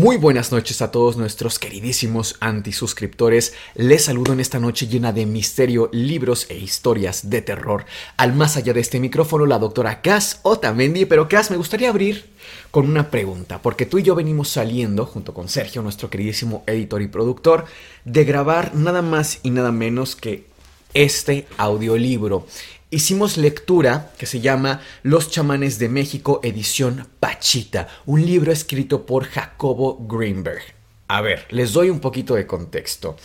Muy buenas noches a todos nuestros queridísimos antisuscriptores. Les saludo en esta noche llena de misterio, libros e historias de terror. Al más allá de este micrófono, la doctora Cass Otamendi. Pero Cass, me gustaría abrir con una pregunta, porque tú y yo venimos saliendo, junto con Sergio, nuestro queridísimo editor y productor, de grabar nada más y nada menos que este audiolibro hicimos lectura que se llama Los chamanes de México, edición Pachita, un libro escrito por Jacobo Greenberg. A ver, les doy un poquito de contexto.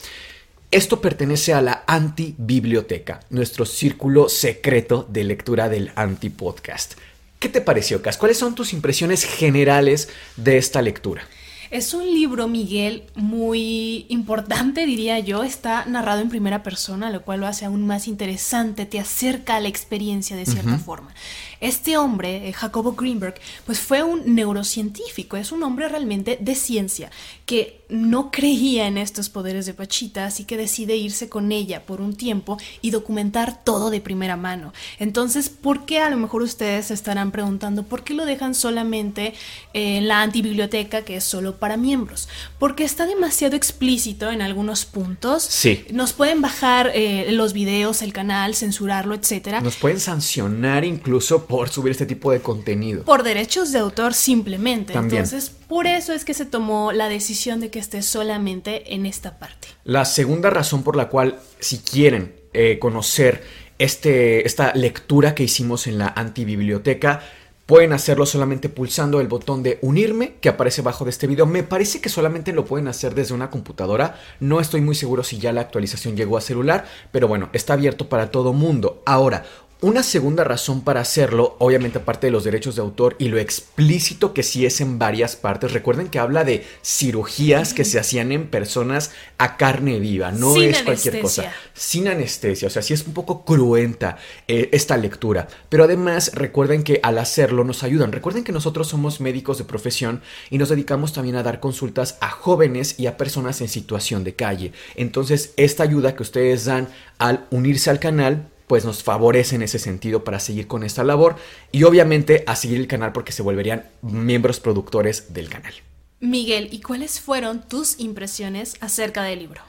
Esto pertenece a la Anti-Biblioteca, nuestro círculo secreto de lectura del Anti-Podcast. ¿Qué te pareció, Cas? ¿Cuáles son tus impresiones generales de esta lectura? Es un libro, Miguel, muy importante, diría yo. Está narrado en primera persona, lo cual lo hace aún más interesante, te acerca a la experiencia de cierta forma. Este hombre, eh, Jacobo Greenberg, pues fue un neurocientífico, es un hombre realmente de ciencia que no creía en estos poderes de Pachita, así que decide irse con ella por un tiempo y documentar todo de primera mano. Entonces, ¿por qué a lo mejor ustedes se estarán preguntando por qué lo dejan solamente en la antibiblioteca que es solo para miembros? Porque está demasiado explícito en algunos puntos. Sí. Nos pueden bajar eh, los videos, el canal, censurarlo, etcétera. Nos pueden sancionar incluso por subir este tipo de contenido. Por derechos de autor simplemente. También. Entonces, por eso es que se tomó la decisión de que esté solamente en esta parte. La segunda razón por la cual, si quieren eh, conocer este, esta lectura que hicimos en la antibiblioteca, pueden hacerlo solamente pulsando el botón de unirme que aparece bajo de este video. Me parece que solamente lo pueden hacer desde una computadora. No estoy muy seguro si ya la actualización llegó a celular, pero bueno, está abierto para todo mundo. Ahora, una segunda razón para hacerlo, obviamente aparte de los derechos de autor y lo explícito que sí es en varias partes, recuerden que habla de cirugías que se hacían en personas a carne viva, no Sin es cualquier cosa, sin anestesia, o sea, sí es un poco cruenta eh, esta lectura, pero además recuerden que al hacerlo nos ayudan, recuerden que nosotros somos médicos de profesión y nos dedicamos también a dar consultas a jóvenes y a personas en situación de calle, entonces esta ayuda que ustedes dan al unirse al canal, pues nos favorece en ese sentido para seguir con esta labor y obviamente a seguir el canal porque se volverían miembros productores del canal. Miguel, ¿y cuáles fueron tus impresiones acerca del libro?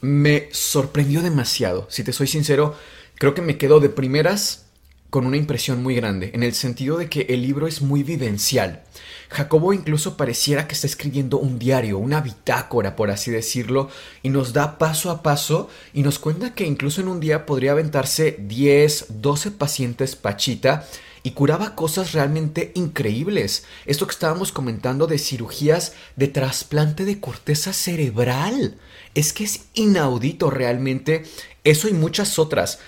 Me sorprendió demasiado, si te soy sincero, creo que me quedo de primeras con una impresión muy grande, en el sentido de que el libro es muy vivencial. Jacobo incluso pareciera que está escribiendo un diario, una bitácora, por así decirlo, y nos da paso a paso y nos cuenta que incluso en un día podría aventarse 10, 12 pacientes Pachita y curaba cosas realmente increíbles. Esto que estábamos comentando de cirugías de trasplante de corteza cerebral. Es que es inaudito realmente eso y muchas otras.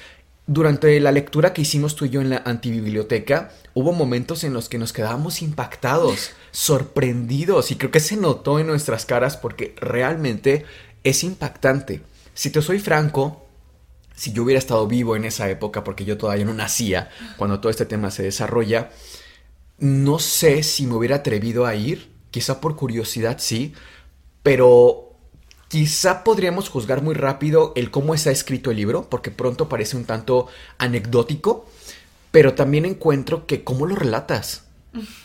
Durante la lectura que hicimos tú y yo en la antibiblioteca, hubo momentos en los que nos quedábamos impactados, sorprendidos, y creo que se notó en nuestras caras porque realmente es impactante. Si te soy franco, si yo hubiera estado vivo en esa época, porque yo todavía no nacía cuando todo este tema se desarrolla, no sé si me hubiera atrevido a ir, quizá por curiosidad sí, pero Quizá podríamos juzgar muy rápido el cómo está escrito el libro, porque pronto parece un tanto anecdótico, pero también encuentro que cómo lo relatas,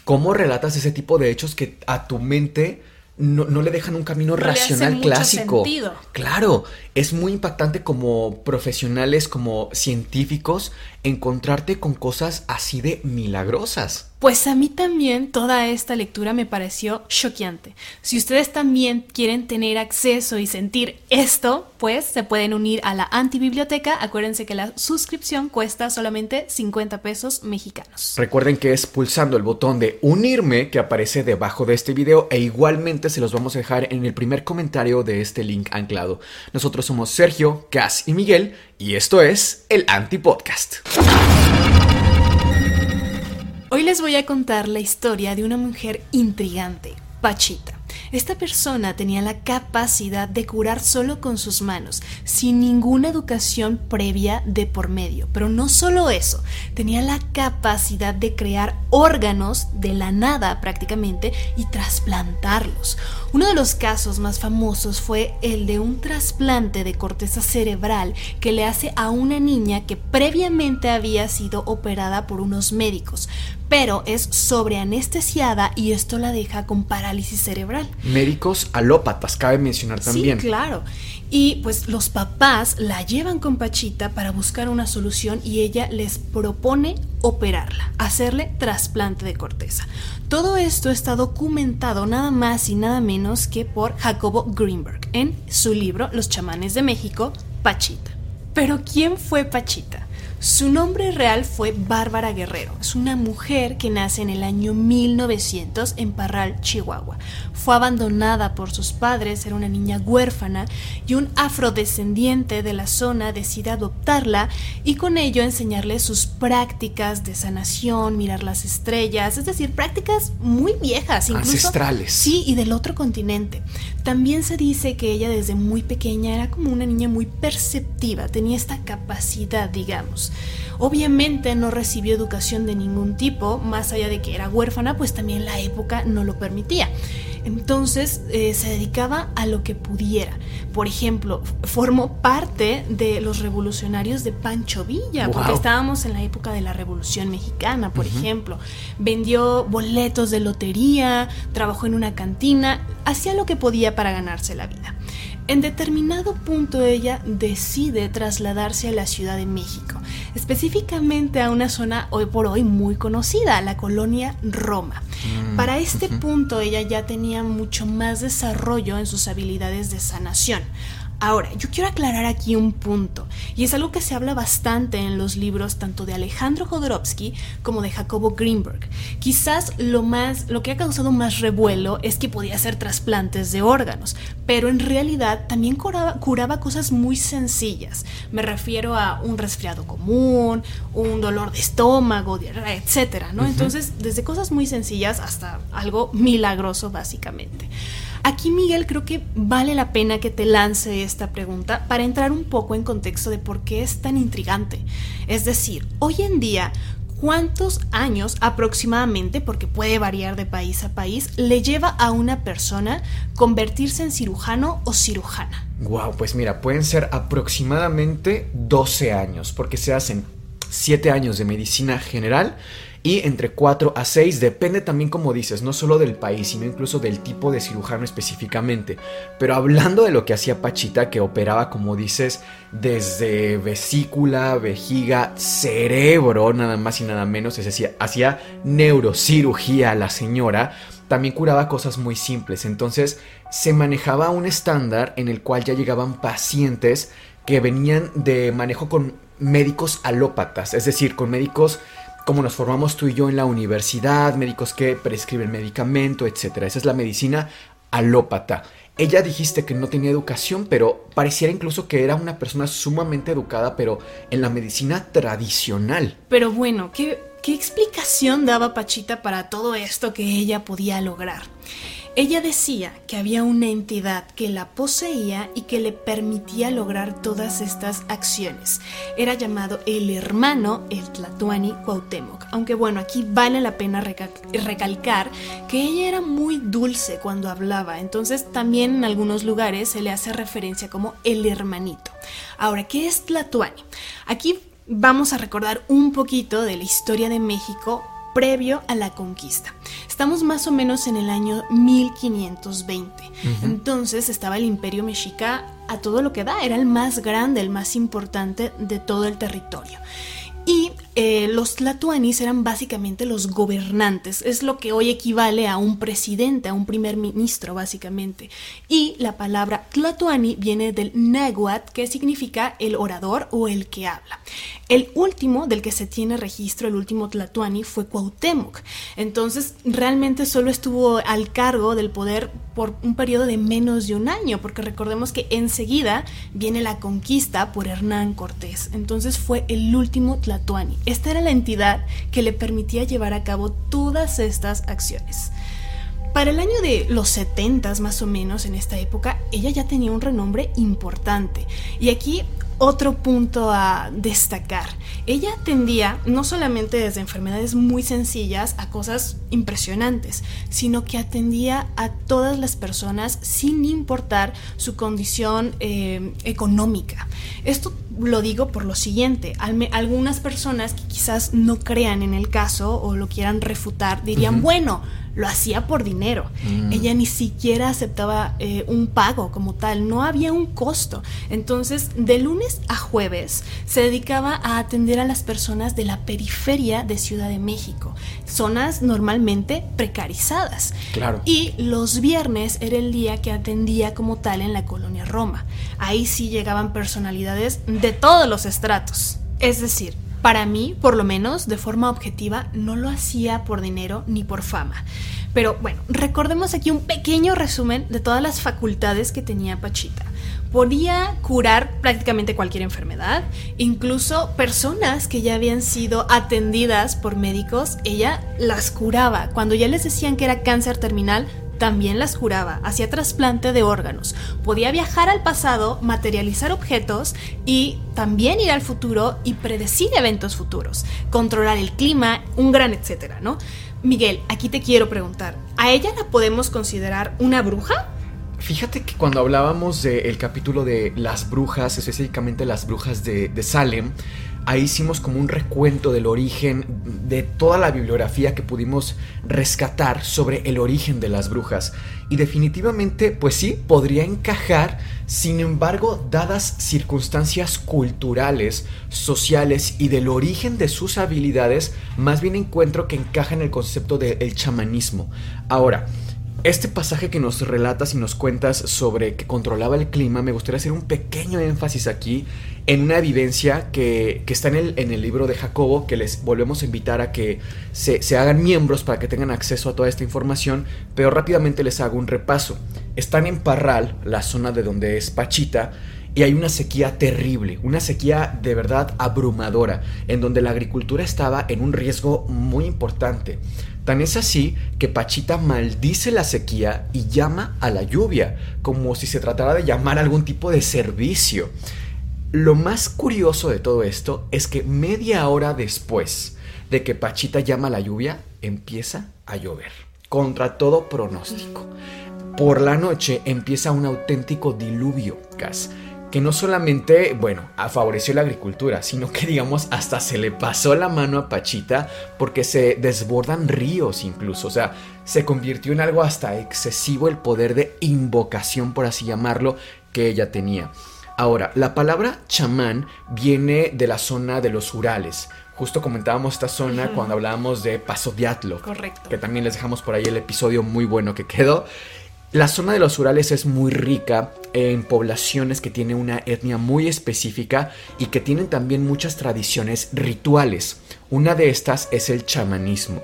cómo relatas ese tipo de hechos que a tu mente no, no le dejan un camino No racional clásico. Claro, es muy impactante como profesionales, como científicos, encontrarte con cosas así de milagrosas. Pues a mí también toda esta lectura me pareció choqueante. Si ustedes también quieren tener acceso y sentir esto, pues se pueden unir a la antibiblioteca. Acuérdense que la suscripción cuesta solamente 50 pesos mexicanos. Recuerden que es pulsando el botón de unirme que aparece debajo de este video e igualmente se los vamos a dejar en el primer comentario de este link anclado. Nosotros somos Sergio, Cas y Miguel y esto es el Antipodcast. Hoy les voy a contar la historia de una mujer intrigante, Pachita. Esta persona tenía la capacidad de curar solo con sus manos, sin ninguna educación previa de por medio. Pero no solo eso, tenía la capacidad de crear órganos de la nada prácticamente y trasplantarlos. Uno de los casos más famosos fue el de un trasplante de corteza cerebral que le hace a una niña que previamente había sido operada por unos médicos, pero es sobreanestesiada y esto la deja con parálisis cerebral. Médicos alópatas, cabe mencionar también. Sí, claro. Y pues los papás la llevan con Pachita para buscar una solución y ella les propone operarla, hacerle trasplante de corteza. Todo esto está documentado nada más y nada menos que por Jacobo Greenberg en su libro Los chamanes de México, Pachita. Pero ¿quién fue Pachita? Su nombre real fue Bárbara Guerrero. Es una mujer que nace en el año 1900 en Parral, Chihuahua. Fue abandonada por sus padres, era una niña huérfana y un afrodescendiente de la zona decide adoptarla y con ello enseñarle sus prácticas de sanación, mirar las estrellas, es decir, prácticas muy viejas, incluso ancestrales. Sí, y del otro continente. También se dice que ella desde muy pequeña era como una niña muy perceptiva, tenía esta capacidad, digamos. Obviamente no recibió educación de ningún tipo, más allá de que era huérfana, pues también la época no lo permitía. Entonces eh, se dedicaba a lo que pudiera. Por ejemplo, formó parte de los revolucionarios de Pancho Villa, porque estábamos en la época de la Revolución Mexicana, por ejemplo. Vendió boletos de lotería, trabajó en una cantina, hacía lo que podía para ganarse la vida. En determinado punto ella decide trasladarse a la Ciudad de México, específicamente a una zona hoy por hoy muy conocida, la colonia Roma. Mm, Para este punto ella ya tenía mucho más desarrollo en sus habilidades de sanación. Ahora, yo quiero aclarar aquí un punto, y es algo que se habla bastante en los libros tanto de Alejandro Jodorowsky como de Jacobo Greenberg. Quizás lo más, lo que ha causado más revuelo es que podía hacer trasplantes de órganos, pero en realidad también curaba, curaba cosas muy sencillas. Me refiero a un resfriado común, un dolor de estómago, diarrea, etcétera, ¿no? Entonces, desde cosas muy sencillas hasta algo milagroso, básicamente. Aquí, Miguel, creo que vale la pena que te lance esta pregunta para entrar un poco en contexto de por qué es tan intrigante. Es decir, hoy en día, ¿cuántos años aproximadamente, porque puede variar de país a país, le lleva a una persona convertirse en cirujano o cirujana? Wow, pues mira, pueden ser aproximadamente 12 años, porque se hacen 7 años de medicina general y entre 4 a 6 depende también como dices, no solo del país, sino incluso del tipo de cirujano específicamente. Pero hablando de lo que hacía Pachita, que operaba como dices, desde vesícula, vejiga, cerebro, nada más y nada menos, es decir, hacía neurocirugía a la señora, también curaba cosas muy simples, entonces se manejaba un estándar en el cual ya llegaban pacientes que venían de manejo con médicos alópatas, es decir, con médicos como nos formamos tú y yo en la universidad, médicos que prescriben medicamento, etc. Esa es la medicina alópata. Ella dijiste que no tenía educación, pero pareciera incluso que era una persona sumamente educada, pero en la medicina tradicional. Pero bueno, ¿qué, qué explicación daba Pachita para todo esto que ella podía lograr? Ella decía que había una entidad que la poseía y que le permitía lograr todas estas acciones. Era llamado el hermano, el Tlatuani Cuauhtémoc. Aunque bueno, aquí vale la pena recalcar que ella era muy dulce cuando hablaba, entonces también en algunos lugares se le hace referencia como el hermanito. Ahora, ¿qué es Tlatuani? Aquí vamos a recordar un poquito de la historia de México previo a la conquista. Estamos más o menos en el año 1520. Entonces estaba el imperio mexica a todo lo que da, era el más grande, el más importante de todo el territorio. Y eh, los tlatuanis eran básicamente los gobernantes, es lo que hoy equivale a un presidente, a un primer ministro básicamente. Y la palabra tlatuani viene del náhuatl, que significa el orador o el que habla. El último del que se tiene registro, el último tlatuani, fue Cuauhtémoc. Entonces realmente solo estuvo al cargo del poder por un periodo de menos de un año, porque recordemos que enseguida viene la conquista por Hernán Cortés. Entonces fue el último tlatuani. Esta era la entidad que le permitía llevar a cabo todas estas acciones. Para el año de los 70 más o menos, en esta época, ella ya tenía un renombre importante. Y aquí otro punto a destacar. Ella atendía no solamente desde enfermedades muy sencillas a cosas impresionantes, sino que atendía a todas las personas sin importar su condición eh, económica. Esto lo digo por lo siguiente, algunas personas que quizás no crean en el caso o lo quieran refutar dirían, bueno, lo hacía por dinero. Mm. Ella ni siquiera aceptaba eh, un pago como tal, no había un costo. Entonces, de lunes a jueves se dedicaba a atender a las personas de la periferia de Ciudad de México, zonas normalmente precarizadas. Claro. Y los viernes era el día que atendía como tal en la colonia Roma. Ahí sí llegaban personalidades de todos los estratos. Es decir, para mí, por lo menos, de forma objetiva, no lo hacía por dinero ni por fama. Pero bueno, recordemos aquí un pequeño resumen de todas las facultades que tenía Pachita. Podía curar prácticamente cualquier enfermedad, incluso personas que ya habían sido atendidas por médicos, ella las curaba. Cuando ya les decían que era cáncer terminal, también las curaba, hacía trasplante de órganos, podía viajar al pasado, materializar objetos y también ir al futuro y predecir eventos futuros, controlar el clima, un gran etcétera, ¿no? Miguel, aquí te quiero preguntar, ¿a ella la podemos considerar una bruja? Fíjate que cuando hablábamos del capítulo de las brujas, específicamente las brujas de, de Salem, Ahí hicimos como un recuento del origen de toda la bibliografía que pudimos rescatar sobre el origen de las brujas. Y definitivamente, pues sí, podría encajar, sin embargo, dadas circunstancias culturales, sociales y del origen de sus habilidades, más bien encuentro que encaja en el concepto del chamanismo. Ahora, este pasaje que nos relatas y nos cuentas sobre que controlaba el clima, me gustaría hacer un pequeño énfasis aquí en una vivencia que, está en el, en el, libro de Jacobo, que les volvemos a invitar a que se, se, hagan miembros para que tengan acceso a toda esta información, pero rápidamente les hago un repaso. Están en Parral, la zona de donde es Pachita, y hay una sequía terrible, una sequía de verdad abrumadora, en donde la agricultura estaba en un riesgo muy importante. Tan es así que Pachita maldice la sequía y llama a la lluvia, como si se tratara de llamar algún tipo de servicio. Lo más curioso de todo esto es que media hora después de que Pachita llama a la lluvia, empieza a llover, contra todo pronóstico. Por la noche empieza un auténtico diluvio, gas que no solamente, bueno, favoreció la agricultura, sino que digamos hasta se le pasó la mano a Pachita porque se desbordan ríos incluso, o sea, se convirtió en algo hasta excesivo el poder de invocación, por así llamarlo, que ella tenía. Ahora, la palabra chamán viene de la zona de los Urales. Justo comentábamos esta zona cuando hablábamos de Paso Diatlo. Correcto. Que también les dejamos por ahí el episodio muy bueno que quedó. La zona de los Urales es muy rica en poblaciones que tienen una etnia muy específica y que tienen también muchas tradiciones rituales. Una de estas es el chamanismo.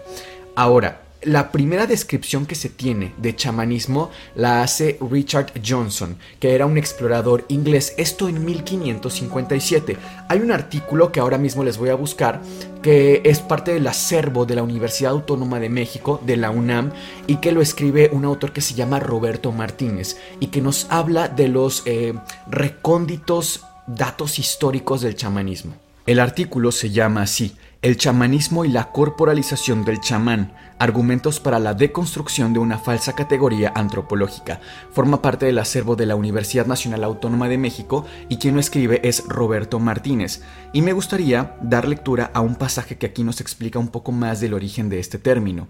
Ahora, la primera descripción que se tiene de chamanismo la hace Richard Johnson, que era un explorador inglés, esto en 1557. Hay un artículo que ahora mismo les voy a buscar, que es parte del acervo de la Universidad Autónoma de México, de la UNAM, y que lo escribe un autor que se llama Roberto Martínez, y que nos habla de los eh, recónditos datos históricos del chamanismo. El artículo se llama así, El chamanismo y la corporalización del chamán Argumentos para la deconstrucción de una falsa categoría antropológica. Forma parte del acervo de la Universidad Nacional Autónoma de México y quien lo escribe es Roberto Martínez. Y me gustaría dar lectura a un pasaje que aquí nos explica un poco más del origen de este término.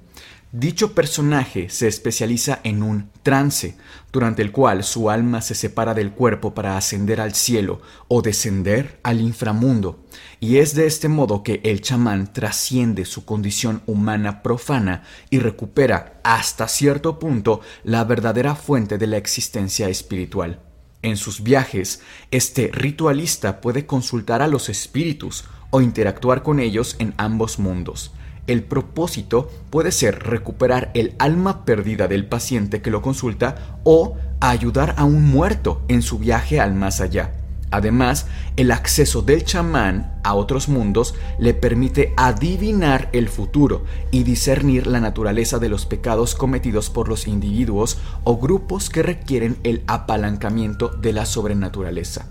Dicho personaje se especializa en un trance, durante el cual su alma se separa del cuerpo para ascender al cielo o descender al inframundo, y es de este modo que el chamán trasciende su condición humana profana y recupera hasta cierto punto la verdadera fuente de la existencia espiritual. En sus viajes, este ritualista puede consultar a los espíritus o interactuar con ellos en ambos mundos el propósito puede ser recuperar el alma perdida del paciente que lo consulta o ayudar a un muerto en su viaje al más allá. Además, el acceso del chamán a otros mundos le permite adivinar el futuro y discernir la naturaleza de los pecados cometidos por los individuos o grupos que requieren el apalancamiento de la sobrenaturaleza.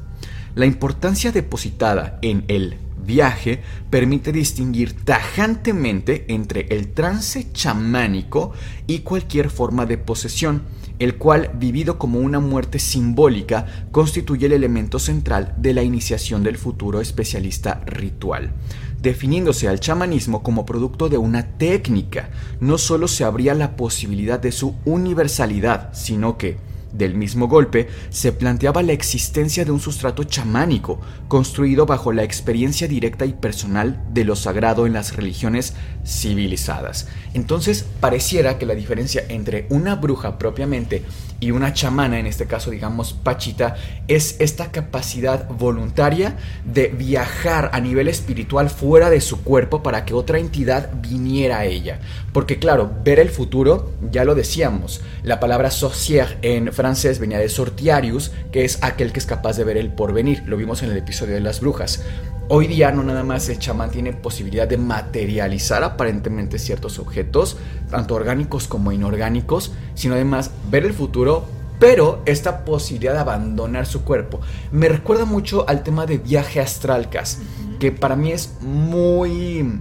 La importancia depositada en el viaje permite distinguir tajantemente entre el trance chamánico y cualquier forma de posesión, el cual, vivido como una muerte simbólica, constituye el elemento central de la iniciación del futuro especialista ritual. Definiéndose al chamanismo como producto de una técnica, no solo se abría la posibilidad de su universalidad, sino que, del mismo golpe, se planteaba la existencia de un sustrato chamánico, construido bajo la experiencia directa y personal de lo sagrado en las religiones civilizadas. Entonces, pareciera que la diferencia entre una bruja propiamente y una chamana, en este caso digamos Pachita, es esta capacidad voluntaria de viajar a nivel espiritual fuera de su cuerpo para que otra entidad viniera a ella. Porque claro, ver el futuro, ya lo decíamos, la palabra sorcière en francés venía de sortiarius, que es aquel que es capaz de ver el porvenir, lo vimos en el episodio de las brujas. Hoy día no nada más el chamán tiene posibilidad de materializar aparentemente ciertos objetos, tanto orgánicos como inorgánicos, sino además ver el futuro, pero esta posibilidad de abandonar su cuerpo. Me recuerda mucho al tema de viaje astralcas, que para mí es muy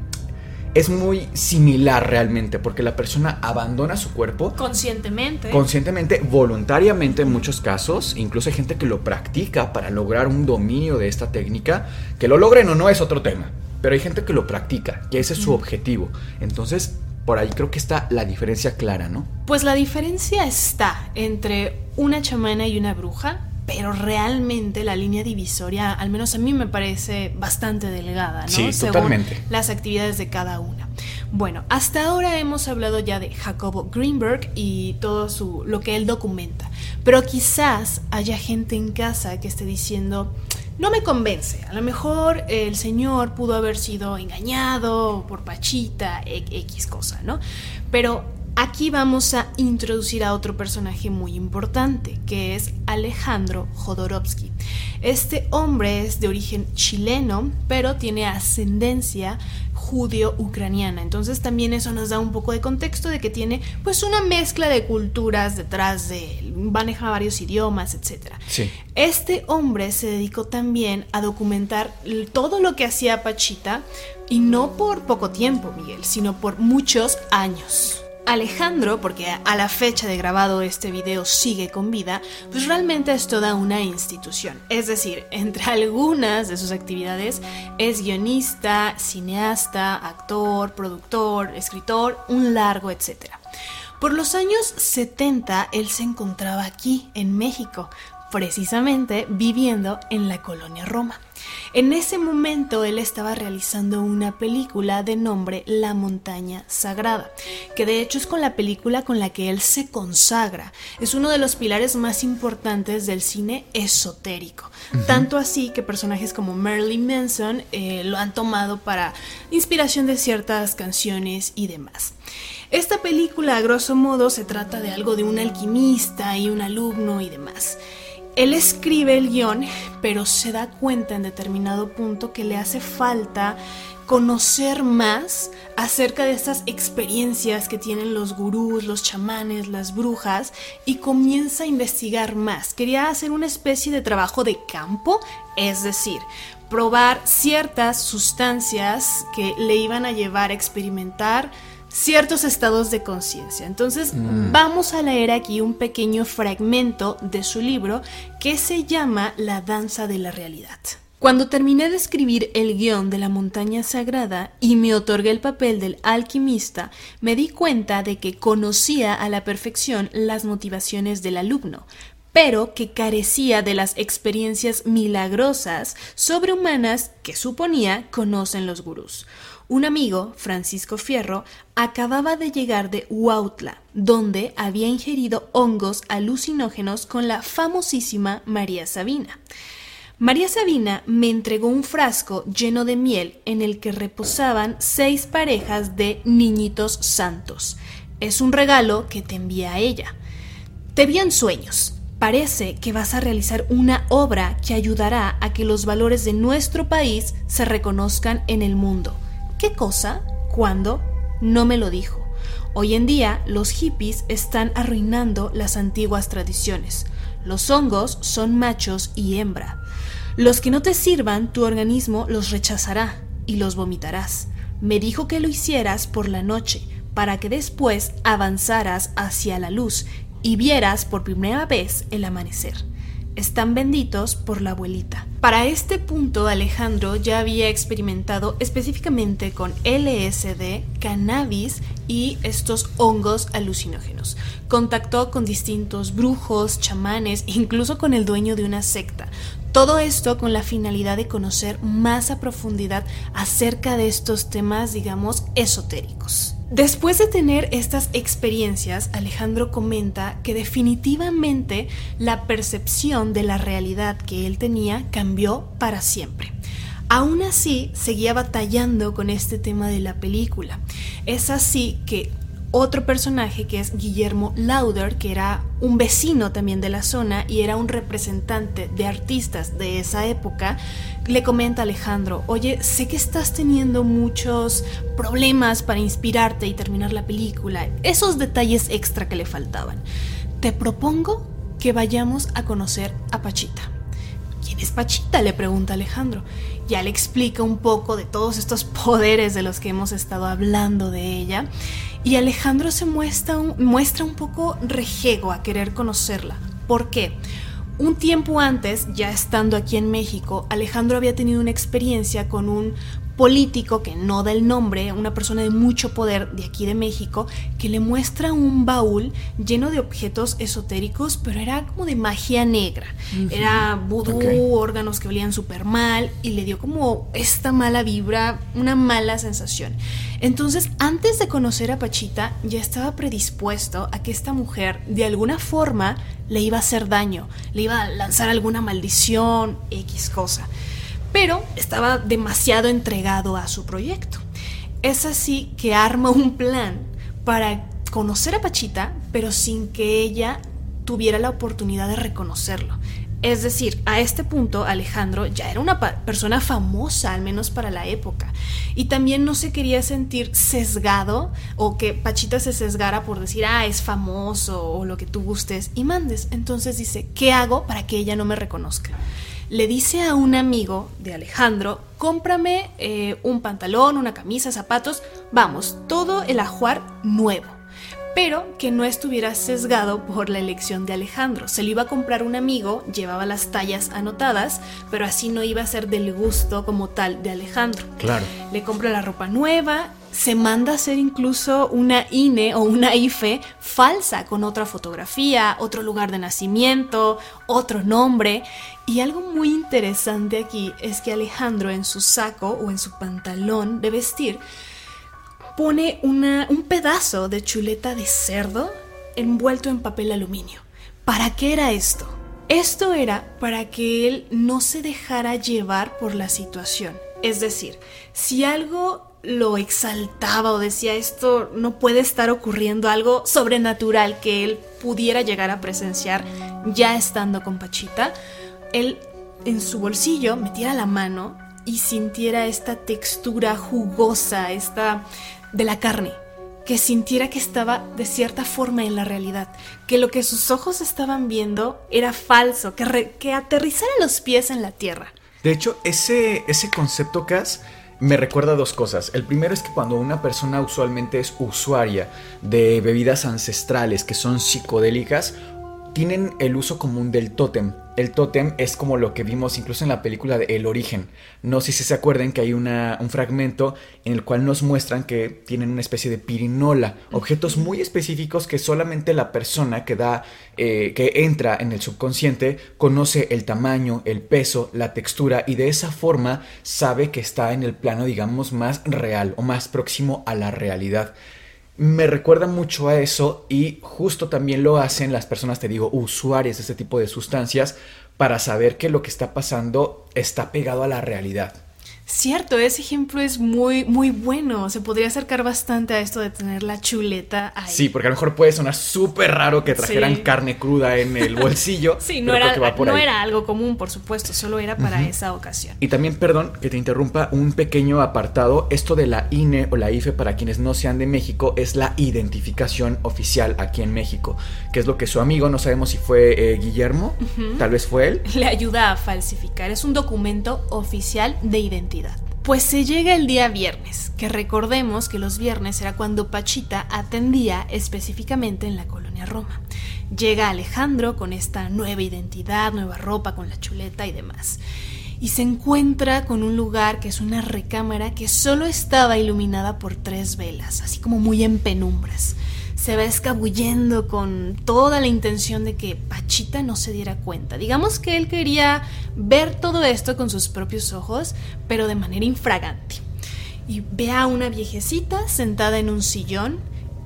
es muy similar realmente, porque la persona abandona su cuerpo. Conscientemente. Conscientemente, voluntariamente en muchos casos. Incluso hay gente que lo practica para lograr un dominio de esta técnica. Que lo logren o no es otro tema. Pero hay gente que lo practica, que ese es su objetivo. Entonces, por ahí creo que está la diferencia clara, ¿no? Pues la diferencia está entre una chamana y una bruja pero realmente la línea divisoria, al menos a mí me parece bastante delgada, ¿no? Sí, totalmente. las actividades de cada una. Bueno, hasta ahora hemos hablado ya de Jacobo Greenberg y todo su, lo que él documenta, pero quizás haya gente en casa que esté diciendo, no me convence. A lo mejor el señor pudo haber sido engañado por Pachita, X cosa, ¿no? Pero Aquí vamos a introducir a otro personaje muy importante, que es Alejandro Jodorowsky. Este hombre es de origen chileno, pero tiene ascendencia judío-ucraniana. Entonces también eso nos da un poco de contexto de que tiene pues una mezcla de culturas detrás de él, maneja varios idiomas, etc. Este hombre se dedicó también a documentar todo lo que hacía Pachita y no por poco tiempo, Miguel, sino por muchos años. Alejandro, porque a la fecha de grabado este video sigue con vida, pues realmente es toda una institución. Es decir, entre algunas de sus actividades es guionista, cineasta, actor, productor, escritor, un largo etcétera. Por los años 70 él se encontraba aquí, en México, precisamente viviendo en la colonia Roma. En ese momento él estaba realizando una película de nombre La montaña sagrada, que de hecho es con la película con la que él se consagra. Es uno de los pilares más importantes del cine esotérico. Tanto así que personajes como Marilyn Manson eh, lo han tomado para inspiración de ciertas canciones y demás. Esta película, a grosso modo, se trata de algo de un alquimista y un alumno y demás. Él escribe el guion, pero se da cuenta en determinado punto que le hace falta conocer más acerca de estas experiencias que tienen los gurús, los chamanes, las brujas y comienza a investigar más. Quería hacer una especie de trabajo de campo, es decir, probar ciertas sustancias que le iban a llevar a experimentar ciertos estados de conciencia. Entonces mm. vamos a leer aquí un pequeño fragmento de su libro que se llama La danza de la realidad. Cuando terminé de escribir el guion de la montaña sagrada y me otorgué el papel del alquimista, me di cuenta de que conocía a la perfección las motivaciones del alumno, pero que carecía de las experiencias milagrosas sobrehumanas que suponía conocen los gurús. Un amigo, Francisco Fierro, acababa de llegar de Huautla, donde había ingerido hongos alucinógenos con la famosísima María Sabina. María Sabina me entregó un frasco lleno de miel en el que reposaban seis parejas de niñitos santos. Es un regalo que te envía a ella. Te vi en sueños, parece que vas a realizar una obra que ayudará a que los valores de nuestro país se reconozcan en el mundo. ¿Qué cosa? ¿Cuándo? No me lo dijo. Hoy en día los hippies están arruinando las antiguas tradiciones. Los hongos son machos y hembra. Los que no te sirvan, tu organismo los rechazará y los vomitarás. Me dijo que lo hicieras por la noche, para que después avanzaras hacia la luz y vieras por primera vez el amanecer. Están benditos por la abuelita. Para este punto Alejandro ya había experimentado específicamente con LSD, cannabis y estos hongos alucinógenos. Contactó con distintos brujos, chamanes, incluso con el dueño de una secta. Todo esto con la finalidad de conocer más a profundidad acerca de estos temas, digamos, esotéricos. Después de tener estas experiencias, Alejandro comenta que definitivamente la percepción de la realidad que él tenía cambió para siempre. Aún así, seguía batallando con este tema de la película. Es así que otro personaje que es Guillermo Lauder, que era un vecino también de la zona y era un representante de artistas de esa época, le comenta a Alejandro, oye, sé que estás teniendo muchos problemas para inspirarte y terminar la película, esos detalles extra que le faltaban. Te propongo que vayamos a conocer a Pachita. ¿Quién es Pachita? le pregunta Alejandro. Ya le explica un poco de todos estos poderes de los que hemos estado hablando de ella y Alejandro se muestra un, muestra un poco rejego a querer conocerla. ¿Por qué? Un tiempo antes, ya estando aquí en México, Alejandro había tenido una experiencia con un político que no da el nombre, una persona de mucho poder de aquí de México, que le muestra un baúl lleno de objetos esotéricos, pero era como de magia negra. Era vudú, órganos que olían súper mal y le dio como esta mala vibra, una mala sensación. Entonces, antes de conocer a Pachita, ya estaba predispuesto a que esta mujer de alguna forma le iba a hacer daño, le iba a lanzar alguna maldición, X cosa pero estaba demasiado entregado a su proyecto. Es así que arma un plan para conocer a Pachita, pero sin que ella tuviera la oportunidad de reconocerlo. Es decir, a este punto Alejandro ya era una persona famosa, al menos para la época, y también no se quería sentir sesgado o que Pachita se sesgara por decir, ah, es famoso o lo que tú gustes y mandes. Entonces dice, ¿qué hago para que ella no me reconozca? le dice a un amigo de Alejandro, cómprame eh, un pantalón, una camisa, zapatos, vamos, todo el ajuar nuevo. Pero que no estuviera sesgado por la elección de Alejandro. Se lo iba a comprar un amigo, llevaba las tallas anotadas, pero así no iba a ser del gusto como tal de Alejandro. Claro. Le compra la ropa nueva se manda a hacer incluso una INE o una IFE falsa con otra fotografía, otro lugar de nacimiento, otro nombre. Y algo muy interesante aquí es que Alejandro en su saco o en su pantalón de vestir pone un pedazo de chuleta de cerdo envuelto en papel aluminio. ¿Para qué era esto? Esto era para que él no se dejara llevar por la situación. Es decir, si algo lo exaltaba o decía esto no puede estar ocurriendo algo sobrenatural que él pudiera llegar a presenciar ya estando con Pachita, él en su bolsillo metiera la mano y sintiera esta textura jugosa, esta de la carne, que sintiera que estaba de cierta forma en la realidad, que lo que sus ojos estaban viendo era falso, que, que aterrizara los pies en la tierra. De hecho, ese, ese concepto, Cass, me recuerda dos cosas. El primero es que cuando una persona usualmente es usuaria de bebidas ancestrales que son psicodélicas, tienen el uso común del tótem. El tótem es como lo que vimos incluso en la película de El Origen. No sé si se acuerdan que hay una, un fragmento en el cual nos muestran que tienen una especie de pirinola, objetos muy específicos que solamente la persona que da, eh, que entra en el subconsciente conoce el tamaño, el peso, la textura y de esa forma sabe que está en el plano, digamos, más real o más próximo a la realidad me recuerda mucho a eso y justo también lo hacen las personas, te digo, usuarias de este tipo de sustancias para saber que lo que está pasando está pegado a la realidad. Cierto, ese ejemplo es muy, muy bueno. Se podría acercar bastante a esto de tener la chuleta ahí. Sí, porque a lo mejor puede sonar súper raro que trajeran carne cruda en el bolsillo. sí, no, era, no era algo común, por supuesto, solo era para esa ocasión. Y también, perdón, que te interrumpa un pequeño apartado. Esto de la INE o la IFE, para quienes no sean de México, es la identificación oficial aquí en México, que es lo que su amigo, no sabemos si fue eh, Guillermo, tal vez fue él. Le ayuda a falsificar. Es un documento oficial de identidad pues se llega el día viernes, que recordemos que los viernes era cuando Pachita atendía específicamente en la colonia Roma. Llega Alejandro con esta nueva identidad, nueva ropa, con la chuleta y demás. Y se encuentra con un lugar que es una recámara que solo estaba iluminada por tres velas, así como muy en penumbras se va escabullendo con toda la intención de que Pachita no se diera cuenta. Digamos que él quería ver todo esto con sus propios ojos, pero de manera infragante. Y ve a una viejecita sentada en un sillón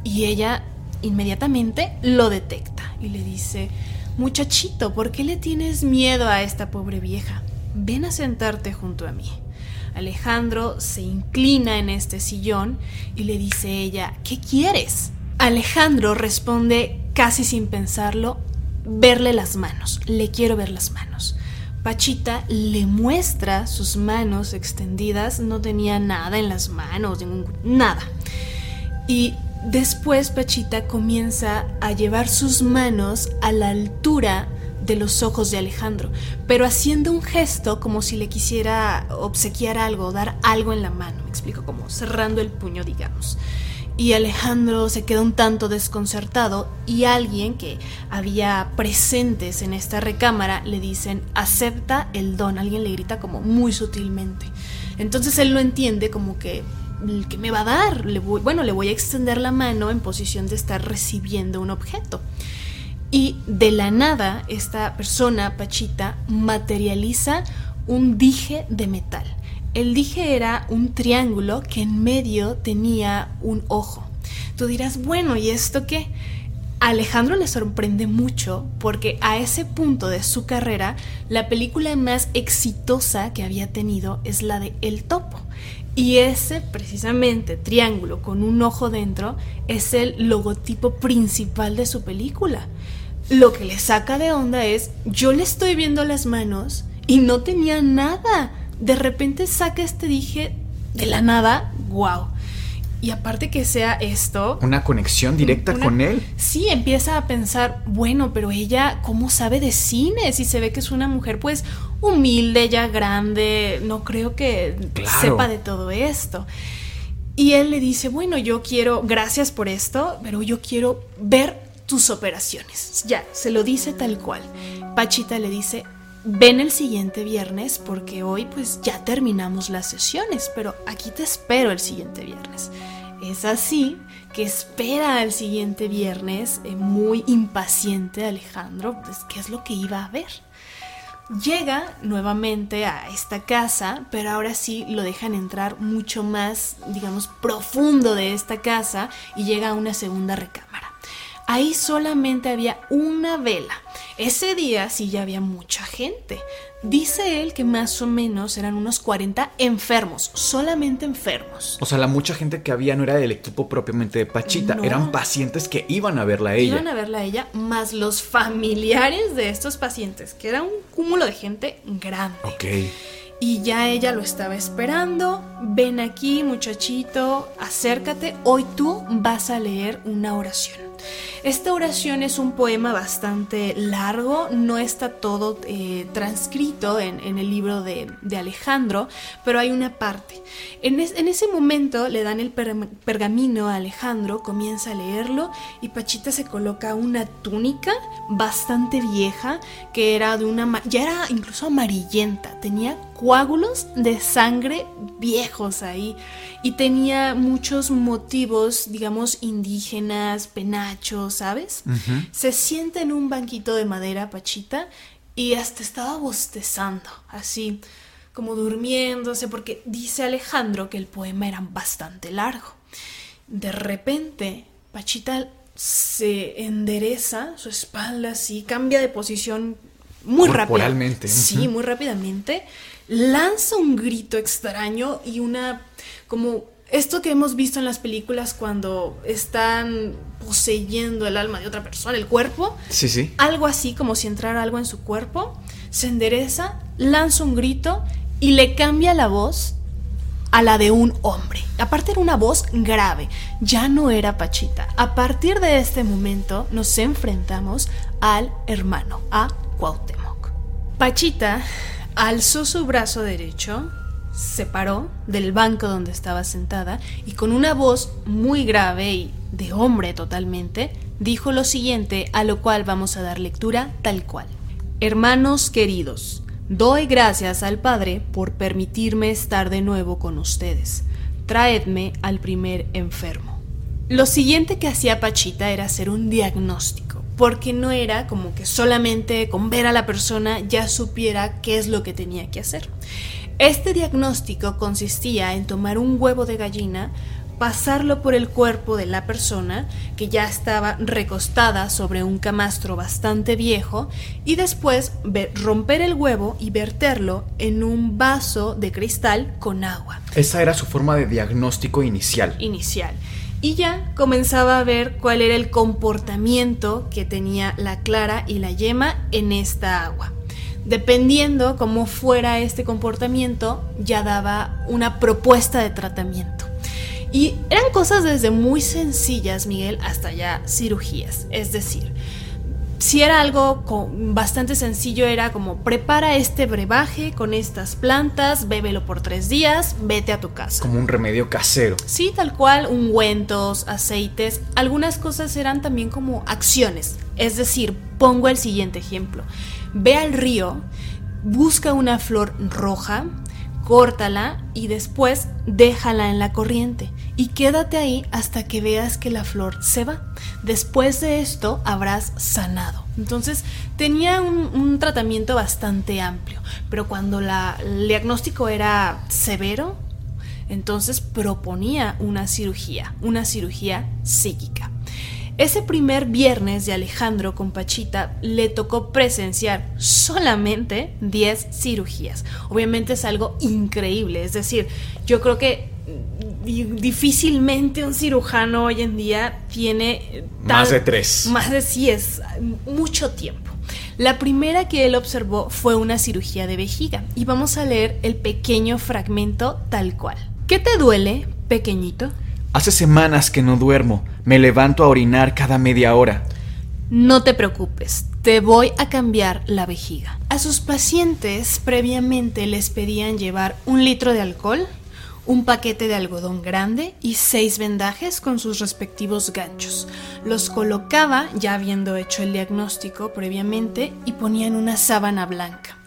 y ella inmediatamente lo detecta y le dice, muchachito, ¿por qué le tienes miedo a esta pobre vieja? Ven a sentarte junto a mí. Alejandro se inclina en este sillón y le dice ella, ¿qué quieres? Alejandro responde casi sin pensarlo, verle las manos, le quiero ver las manos. Pachita le muestra sus manos extendidas, no tenía nada en las manos, nada. Y después Pachita comienza a llevar sus manos a la altura de los ojos de Alejandro, pero haciendo un gesto como si le quisiera obsequiar algo, dar algo en la mano, me explico, como cerrando el puño, digamos y Alejandro se queda un tanto desconcertado y alguien que había presentes en esta recámara le dicen acepta el don, alguien le grita como muy sutilmente. Entonces él lo entiende como que ¿qué me va a dar? Le voy, bueno, le voy a extender la mano en posición de estar recibiendo un objeto. Y de la nada esta persona, Pachita, materializa un dije de metal el dije era un triángulo que en medio tenía un ojo. Tú dirás, bueno, ¿y esto qué? Alejandro le sorprende mucho porque a ese punto de su carrera, la película más exitosa que había tenido es la de El Topo. Y ese precisamente triángulo con un ojo dentro es el logotipo principal de su película. Lo que le saca de onda es, yo le estoy viendo las manos y no tenía nada de repente saca este dije de la nada, wow. Y aparte que sea esto... Una conexión directa con él. Sí, empieza a pensar, bueno, pero ella, ¿cómo sabe de cine? Si se ve que es una mujer, pues, humilde, ya grande, no creo que sepa de todo esto. Y él le dice, bueno, yo quiero, gracias por esto, pero yo quiero ver tus operaciones. Ya, se lo dice tal cual. Pachita le dice, ven el siguiente viernes porque hoy pues ya terminamos las sesiones, pero aquí te espero el siguiente viernes. Es así que espera el siguiente viernes, eh, muy impaciente Alejandro, pues qué es lo que iba a ver. Llega nuevamente a esta casa, pero ahora sí lo dejan entrar mucho más, digamos, profundo de esta casa y llega a una segunda recámara. Ahí solamente había una vela ese día sí ya había mucha gente. Dice él que más o menos eran unos 40 enfermos, solamente enfermos. O sea, la mucha gente que había no era del equipo propiamente de Pachita, eran pacientes que iban a verla a ella. Iban a verla a ella, más los familiares de estos pacientes, que era un cúmulo de gente grande. Ok. Y ya ella lo estaba esperando. Ven aquí, muchachito, acércate. Hoy tú vas a leer una oración. Esta oración es un poema bastante largo, no está todo eh, transcrito en, el libro de, Alejandro, pero hay una parte. En, ese momento le dan el pergamino a Alejandro, comienza a leerlo y Pachita se coloca una túnica bastante vieja que era de una... ya era incluso amarillenta, tenía coágulos de sangre viejos ahí y tenía muchos motivos, digamos, indígenas, penachos, ¿sabes? Se sienta en un banquito de madera, Pachita, y hasta estaba bostezando, así como durmiéndose, porque dice Alejandro que el poema era bastante largo. De repente, Pachita se endereza su espalda así, cambia de posición muy rápido. Sí, muy rápidamente. Lanza un grito extraño y una como esto que hemos visto en las películas cuando están poseyendo el alma de otra persona, el cuerpo. Sí, sí. Algo así como si entrara algo en su cuerpo. Se endereza, lanza un grito y le cambia la voz a la de un hombre. Aparte era una voz grave, ya no era Pachita. A partir de este momento nos enfrentamos al hermano, a Cuauhtémoc. Pachita alzó su brazo derecho, se paró del banco donde estaba sentada y con una voz muy grave y de hombre totalmente, dijo lo siguiente a lo cual vamos a dar lectura tal cual. Hermanos queridos, doy gracias al Padre por permitirme estar de nuevo con ustedes. Traedme al primer enfermo. Lo siguiente que hacía Pachita era hacer un diagnóstico, porque no era como que solamente con ver a la persona ya supiera qué es lo que tenía que hacer. Este diagnóstico consistía en tomar un huevo de gallina, pasarlo por el cuerpo de la persona, que ya estaba recostada sobre un camastro bastante viejo, y después romper el huevo y verterlo en un vaso de cristal con agua. Esa era su forma de diagnóstico inicial. Inicial. Y ya comenzaba a ver cuál era el comportamiento que tenía la clara y la yema en esta agua. Dependiendo cómo fuera este comportamiento, ya daba una propuesta de tratamiento. Y eran cosas desde muy sencillas, Miguel, hasta ya cirugías. Es decir, si era algo bastante sencillo, era como prepara este brebaje con estas plantas, bébelo por tres días, vete a tu casa. Como un remedio casero. Sí, tal cual, ungüentos, aceites. Algunas cosas eran también como acciones. Es decir, pongo el siguiente ejemplo ve al río, busca una flor roja, córtala y después déjala en la corriente y quédate ahí hasta que veas que la flor se va. Después de esto habrás sanado. Entonces tenía un, tratamiento bastante amplio, pero cuando la, el diagnóstico era severo, entonces proponía una cirugía, una cirugía psíquica. Ese primer viernes de Alejandro con Pachita le tocó presenciar solamente 10 cirugías. Obviamente es algo increíble, es decir, yo creo que difícilmente un cirujano hoy en día tiene más de tres. Más de 10, mucho tiempo. La primera que él observó fue una cirugía de vejiga y vamos a leer el pequeño fragmento tal cual. ¿Qué te duele, pequeñito? Hace semanas que no duermo. Me levanto a orinar cada media hora. No te preocupes, te voy a cambiar la vejiga. A sus pacientes previamente les pedían llevar un litro de alcohol, un paquete de algodón grande y seis vendajes con sus respectivos ganchos. Los colocaba, ya habiendo hecho el diagnóstico previamente, y ponían una sábana blanca.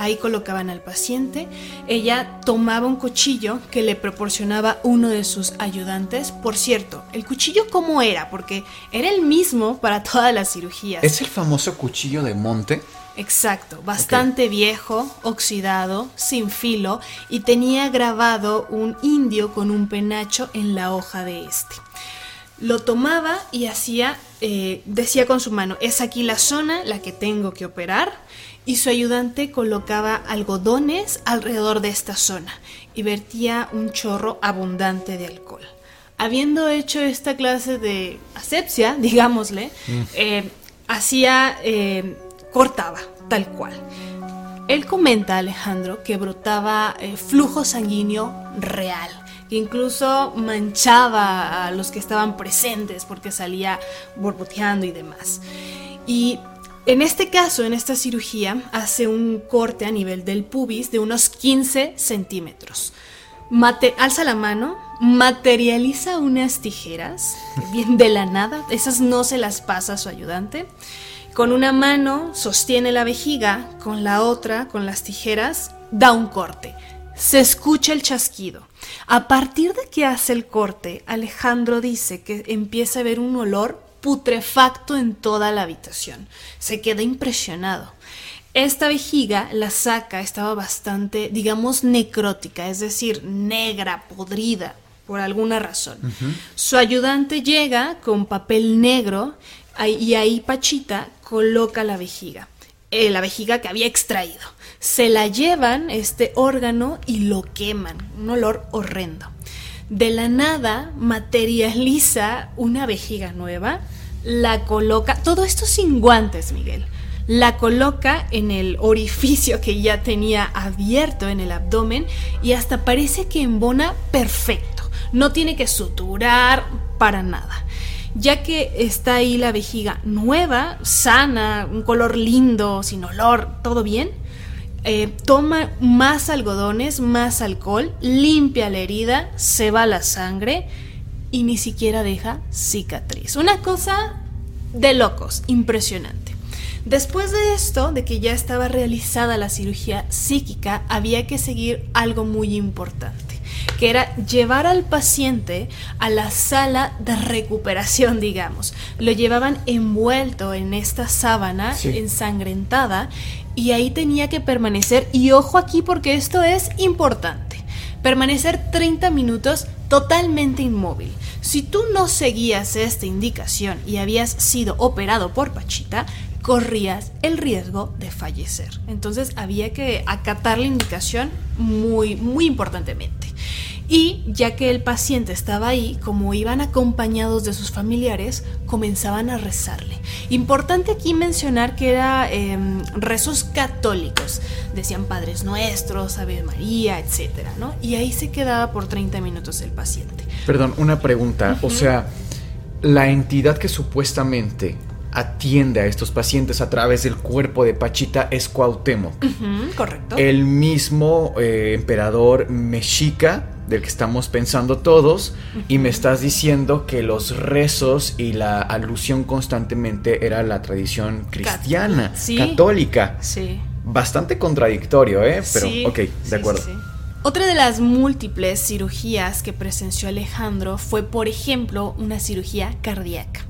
Ahí colocaban al paciente. Ella tomaba un cuchillo que le proporcionaba uno de sus ayudantes. Por cierto, el cuchillo cómo era, porque era el mismo para todas las cirugías. ¿Es el famoso cuchillo de monte? Exacto, bastante viejo, oxidado, sin filo y tenía grabado un indio con un penacho en la hoja de este. Lo tomaba y hacía, eh, decía con su mano, es aquí la zona la que tengo que operar y su ayudante colocaba algodones alrededor de esta zona y vertía un chorro abundante de alcohol. Habiendo hecho esta clase de asepsia, digámosle, mm. eh, hacía, eh, cortaba, tal cual. Él comenta, Alejandro, que brotaba eh, flujo sanguíneo real, que incluso manchaba a los que estaban presentes porque salía borboteando y demás. Y en este caso, en esta cirugía, hace un corte a nivel del pubis de unos 15 centímetros. alza la mano, materializa unas tijeras, bien de la nada, esas no se las pasa a su ayudante. Con una mano sostiene la vejiga, con la otra, con las tijeras, da un corte. Se escucha el chasquido. A partir de que hace el corte, Alejandro dice que empieza a ver un olor putrefacto en toda la habitación. Se queda impresionado. Esta vejiga la saca, estaba bastante, digamos, necrótica, es decir, negra, podrida, por alguna razón. Su ayudante llega con papel negro y ahí Pachita coloca la vejiga. eh, la vejiga que había extraído. Se la llevan, este órgano, y lo queman. Un olor horrendo. De la nada materializa una vejiga nueva, la coloca, todo esto sin guantes, Miguel. La coloca en el orificio que ya tenía abierto en el abdomen y hasta parece que embona perfecto. No tiene que suturar para nada ya que está ahí la vejiga nueva, sana, un color lindo, sin olor, todo bien. Eh, toma más algodones, más alcohol, limpia la herida, se va la sangre y ni siquiera deja cicatriz. Una cosa de locos, impresionante. Después de esto, de que ya estaba realizada la cirugía psíquica, había que seguir algo muy importante que era llevar al paciente a la sala de recuperación, digamos. Lo llevaban envuelto en esta sábana ensangrentada y ahí tenía que permanecer, y ojo aquí porque esto es importante, permanecer 30 minutos totalmente inmóvil. Si tú no seguías esta indicación y habías sido operado por Pachita, corrías el riesgo de fallecer. Entonces había que acatar la indicación muy, muy importantemente. Y ya que el paciente estaba ahí, como iban acompañados de sus familiares, comenzaban a rezarle. Importante aquí mencionar que eran em, rezos católicos. Decían Padres Nuestros, Ave María, etc. ¿no? Y ahí se quedaba por 30 minutos el paciente. Perdón, una pregunta. O sea, la entidad que supuestamente atiende a estos pacientes a través del cuerpo de Pachita es Cuauhtémoc. correcto. El mismo eh, emperador mexica del que estamos pensando todos y me estás diciendo que los rezos y la alusión constantemente era la tradición cristiana, católica. Sí. Bastante contradictorio, ¿eh? Pero, ok, de acuerdo. Otra de las múltiples cirugías que presenció Alejandro fue, por ejemplo, una cirugía cardíaca.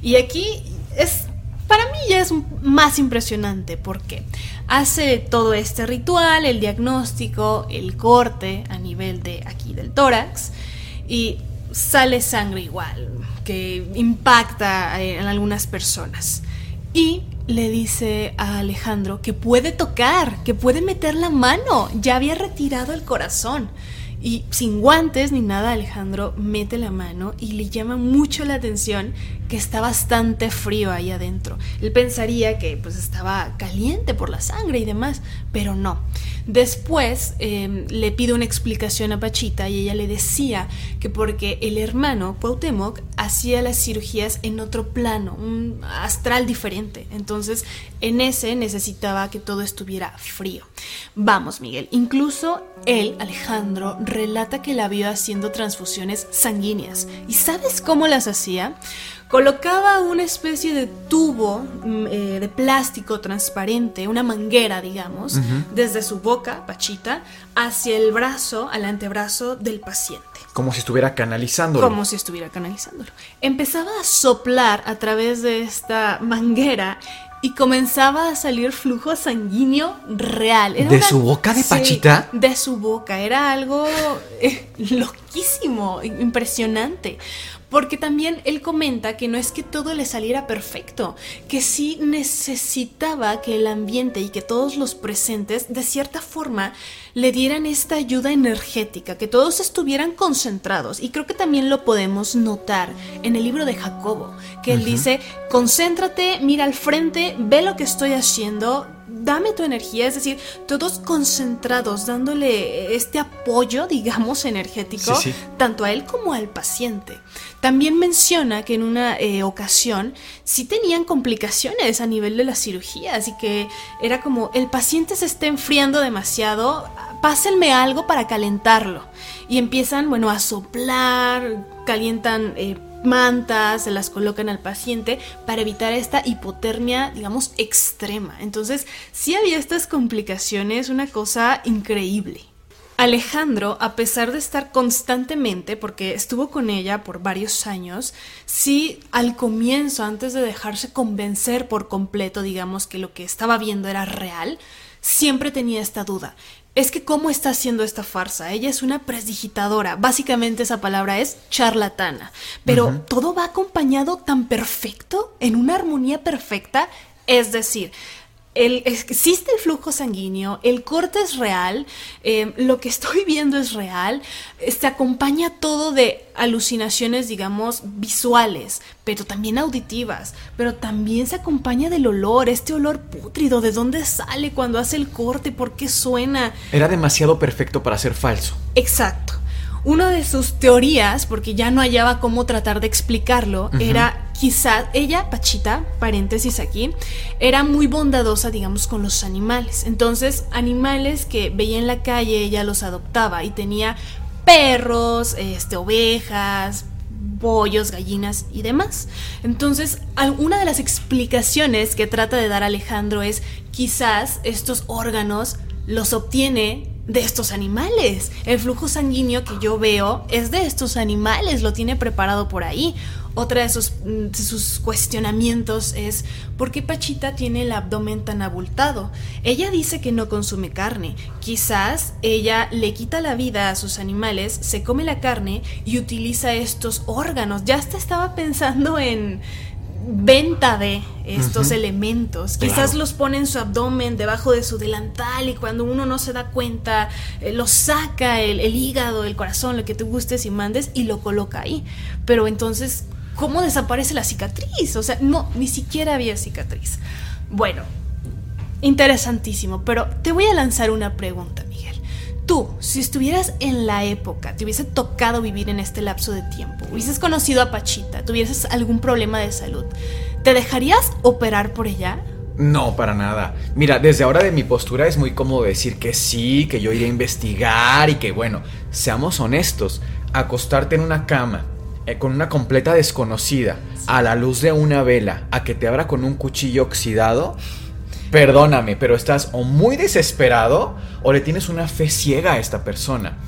Y aquí es para mí ya es más impresionante porque hace todo este ritual, el diagnóstico, el corte a nivel de aquí del tórax y sale sangre igual, que impacta en algunas personas. Y le dice a Alejandro que puede tocar, que puede meter la mano, ya había retirado el corazón. Y sin guantes ni nada, Alejandro mete la mano y le llama mucho la atención que está bastante frío ahí adentro. Él pensaría que pues estaba caliente por la sangre y demás, pero no. Después em, le pide una explicación a Pachita y ella le decía que porque el hermano Cuauhtémoc hacía las cirugías en otro plano, un astral diferente. Entonces en ese necesitaba que todo estuviera frío. Vamos, Miguel. Incluso él, Alejandro, relata que la vio haciendo transfusiones sanguíneas. ¿Y sabes cómo las hacía? colocaba una especie de tubo mm, eh, de plástico transparente, una manguera, digamos, desde su boca, Pachita, hacia el brazo, al antebrazo del paciente. Como si estuviera canalizándolo. Como si estuviera canalizándolo. Empezaba a soplar a través de esta manguera y comenzaba a salir flujo sanguíneo real. ¿De su boca de Pachita? de su boca. Era algo eh, loquísimo, impresionante. Porque también él comenta que no es que todo le saliera perfecto, que sí necesitaba que el ambiente y que todos los presentes de cierta forma le dieran esta ayuda energética, que todos estuvieran concentrados. Y creo que también lo podemos notar en el libro de Jacobo, que él dice, concéntrate, mira al frente, ve lo que estoy haciendo, dame tu energía, es decir, todos concentrados, dándole este apoyo, digamos, energético, tanto a él como al paciente. También menciona que en una eh, ocasión sí tenían complicaciones a nivel de la cirugía, así que era como el paciente se está enfriando demasiado, pásenme algo para calentarlo. Y empiezan, bueno, a soplar, calientan eh, mantas, se las colocan al paciente para evitar esta hipotermia, digamos, extrema. Entonces, sí había estas complicaciones, una cosa increíble. Alejandro, a pesar de estar constantemente, porque estuvo con ella por varios años, sí al comienzo, antes de dejarse convencer por completo, digamos que lo que estaba viendo era real, siempre tenía esta duda. Es que cómo está haciendo esta farsa. Ella es una presdigitadora. Básicamente esa palabra es charlatana. Pero todo va acompañado tan perfecto, en una armonía perfecta. Es decir, el, existe el flujo sanguíneo, el corte es real, eh, lo que estoy viendo es real, se acompaña todo de alucinaciones, digamos, visuales, pero también auditivas, pero también se acompaña del olor, este olor pútrido, de dónde sale cuando hace el corte, por qué suena. Era demasiado perfecto para ser falso. Exacto. Una de sus teorías, porque ya no hallaba cómo tratar de explicarlo, era quizás ella, Pachita, paréntesis aquí, era muy bondadosa, digamos, con los animales. Entonces, animales que veía en la calle, ella los adoptaba y tenía perros, este, ovejas, pollos, gallinas y demás. Entonces, una de las explicaciones que trata de dar Alejandro es quizás estos órganos los obtiene de estos animales. El flujo sanguíneo que yo veo es de estos animales, lo tiene preparado por ahí. Otra de sus, sus, cuestionamientos es ¿por qué Pachita tiene el abdomen tan abultado? Ella dice que no consume carne. Quizás ella le quita la vida a sus animales, se come la carne y utiliza estos órganos. Ya hasta estaba pensando en venta de estos elementos. Quizás los pone en su abdomen, debajo de su delantal y cuando uno no se da cuenta, eh, lo saca el, el, hígado, el corazón, lo que te gustes y mandes y lo coloca ahí. Pero entonces, ¿cómo desaparece la cicatriz? O sea, no, ni siquiera había cicatriz. Bueno, interesantísimo, pero te voy a lanzar una pregunta. Tú, si estuvieras en la época, te hubiese tocado vivir en este lapso de tiempo, hubieses conocido a Pachita, tuvieses algún problema de salud, ¿te dejarías operar por ella? No, para nada. Mira, desde ahora de mi postura es muy cómodo decir que sí, que yo iré a investigar y que bueno, seamos honestos, acostarte en una cama eh, con una completa desconocida, a la luz de una vela, a que te abra con un cuchillo oxidado, perdóname, pero estás o muy desesperado o le tienes una fe ciega a esta persona.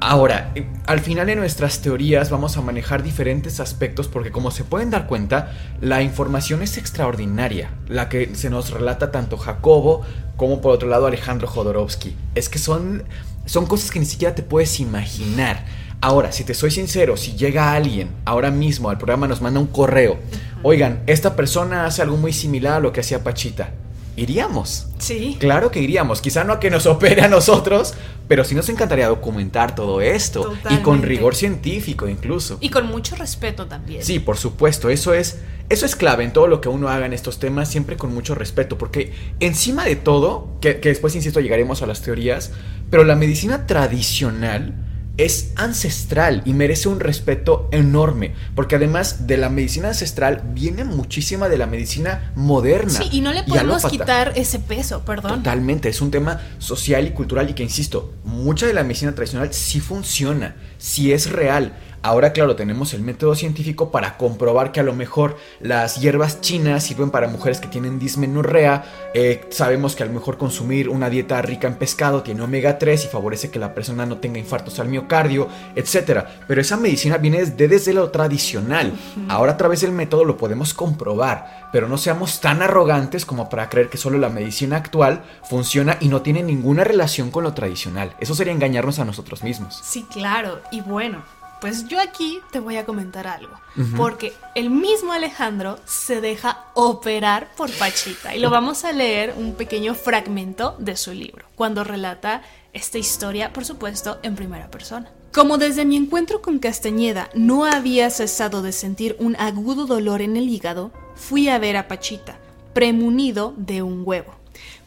Ahora, eh, al final en nuestras teorías vamos a manejar diferentes aspectos porque como se pueden dar cuenta, la información es extraordinaria, la que se nos relata tanto Jacobo como por otro lado Alejandro Jodorowsky. Es que son, son cosas que ni siquiera te puedes imaginar. Ahora, si te soy sincero, si llega alguien ahora mismo al programa nos manda un correo, oigan, esta persona hace algo muy similar a lo que hacía Pachita iríamos. Sí. Claro que iríamos. Quizá no a que nos opere a nosotros, pero sí nos encantaría documentar todo esto. Y con rigor científico incluso. Y con mucho respeto también. Sí, por supuesto. Eso es, eso es clave en todo lo que uno haga en estos temas, siempre con mucho respeto. Porque encima de todo, que, que después, insisto, llegaremos a las teorías, pero la medicina tradicional es ancestral y merece un respeto enorme, porque además de la medicina ancestral viene muchísima de la medicina moderna. Sí, y no le podemos quitar ese peso, perdón. Totalmente, es un tema social y cultural y que, insisto, mucha de la medicina tradicional sí funciona, sí es real. Ahora, claro, tenemos el método científico para comprobar que a lo mejor las hierbas chinas sirven para mujeres que tienen dismenorrea. Eh, sabemos que a lo mejor consumir una dieta rica en pescado tiene omega 3 y favorece que la persona no tenga infartos al miocardio, etc. Pero esa medicina viene desde, desde lo tradicional. Ahora a través del método lo podemos comprobar, pero no seamos tan arrogantes como para creer que solo la medicina actual funciona y no tiene ninguna relación con lo tradicional. Eso sería engañarnos a nosotros mismos. Sí, claro. Y bueno, pues yo aquí te voy a comentar algo, porque el mismo Alejandro se deja operar por Pachita y lo vamos a leer un pequeño fragmento de su libro, cuando relata esta historia, por supuesto, en primera persona. Como desde mi encuentro con Castañeda no había cesado de sentir un agudo dolor en el hígado, fui a ver a Pachita, premunido de un huevo.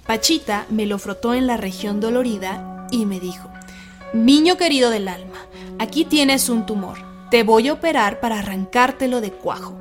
Pachita me lo frotó en la región dolorida y me dijo, Niño querido del alma, aquí tienes un tumor. Te voy a operar para arrancártelo de cuajo.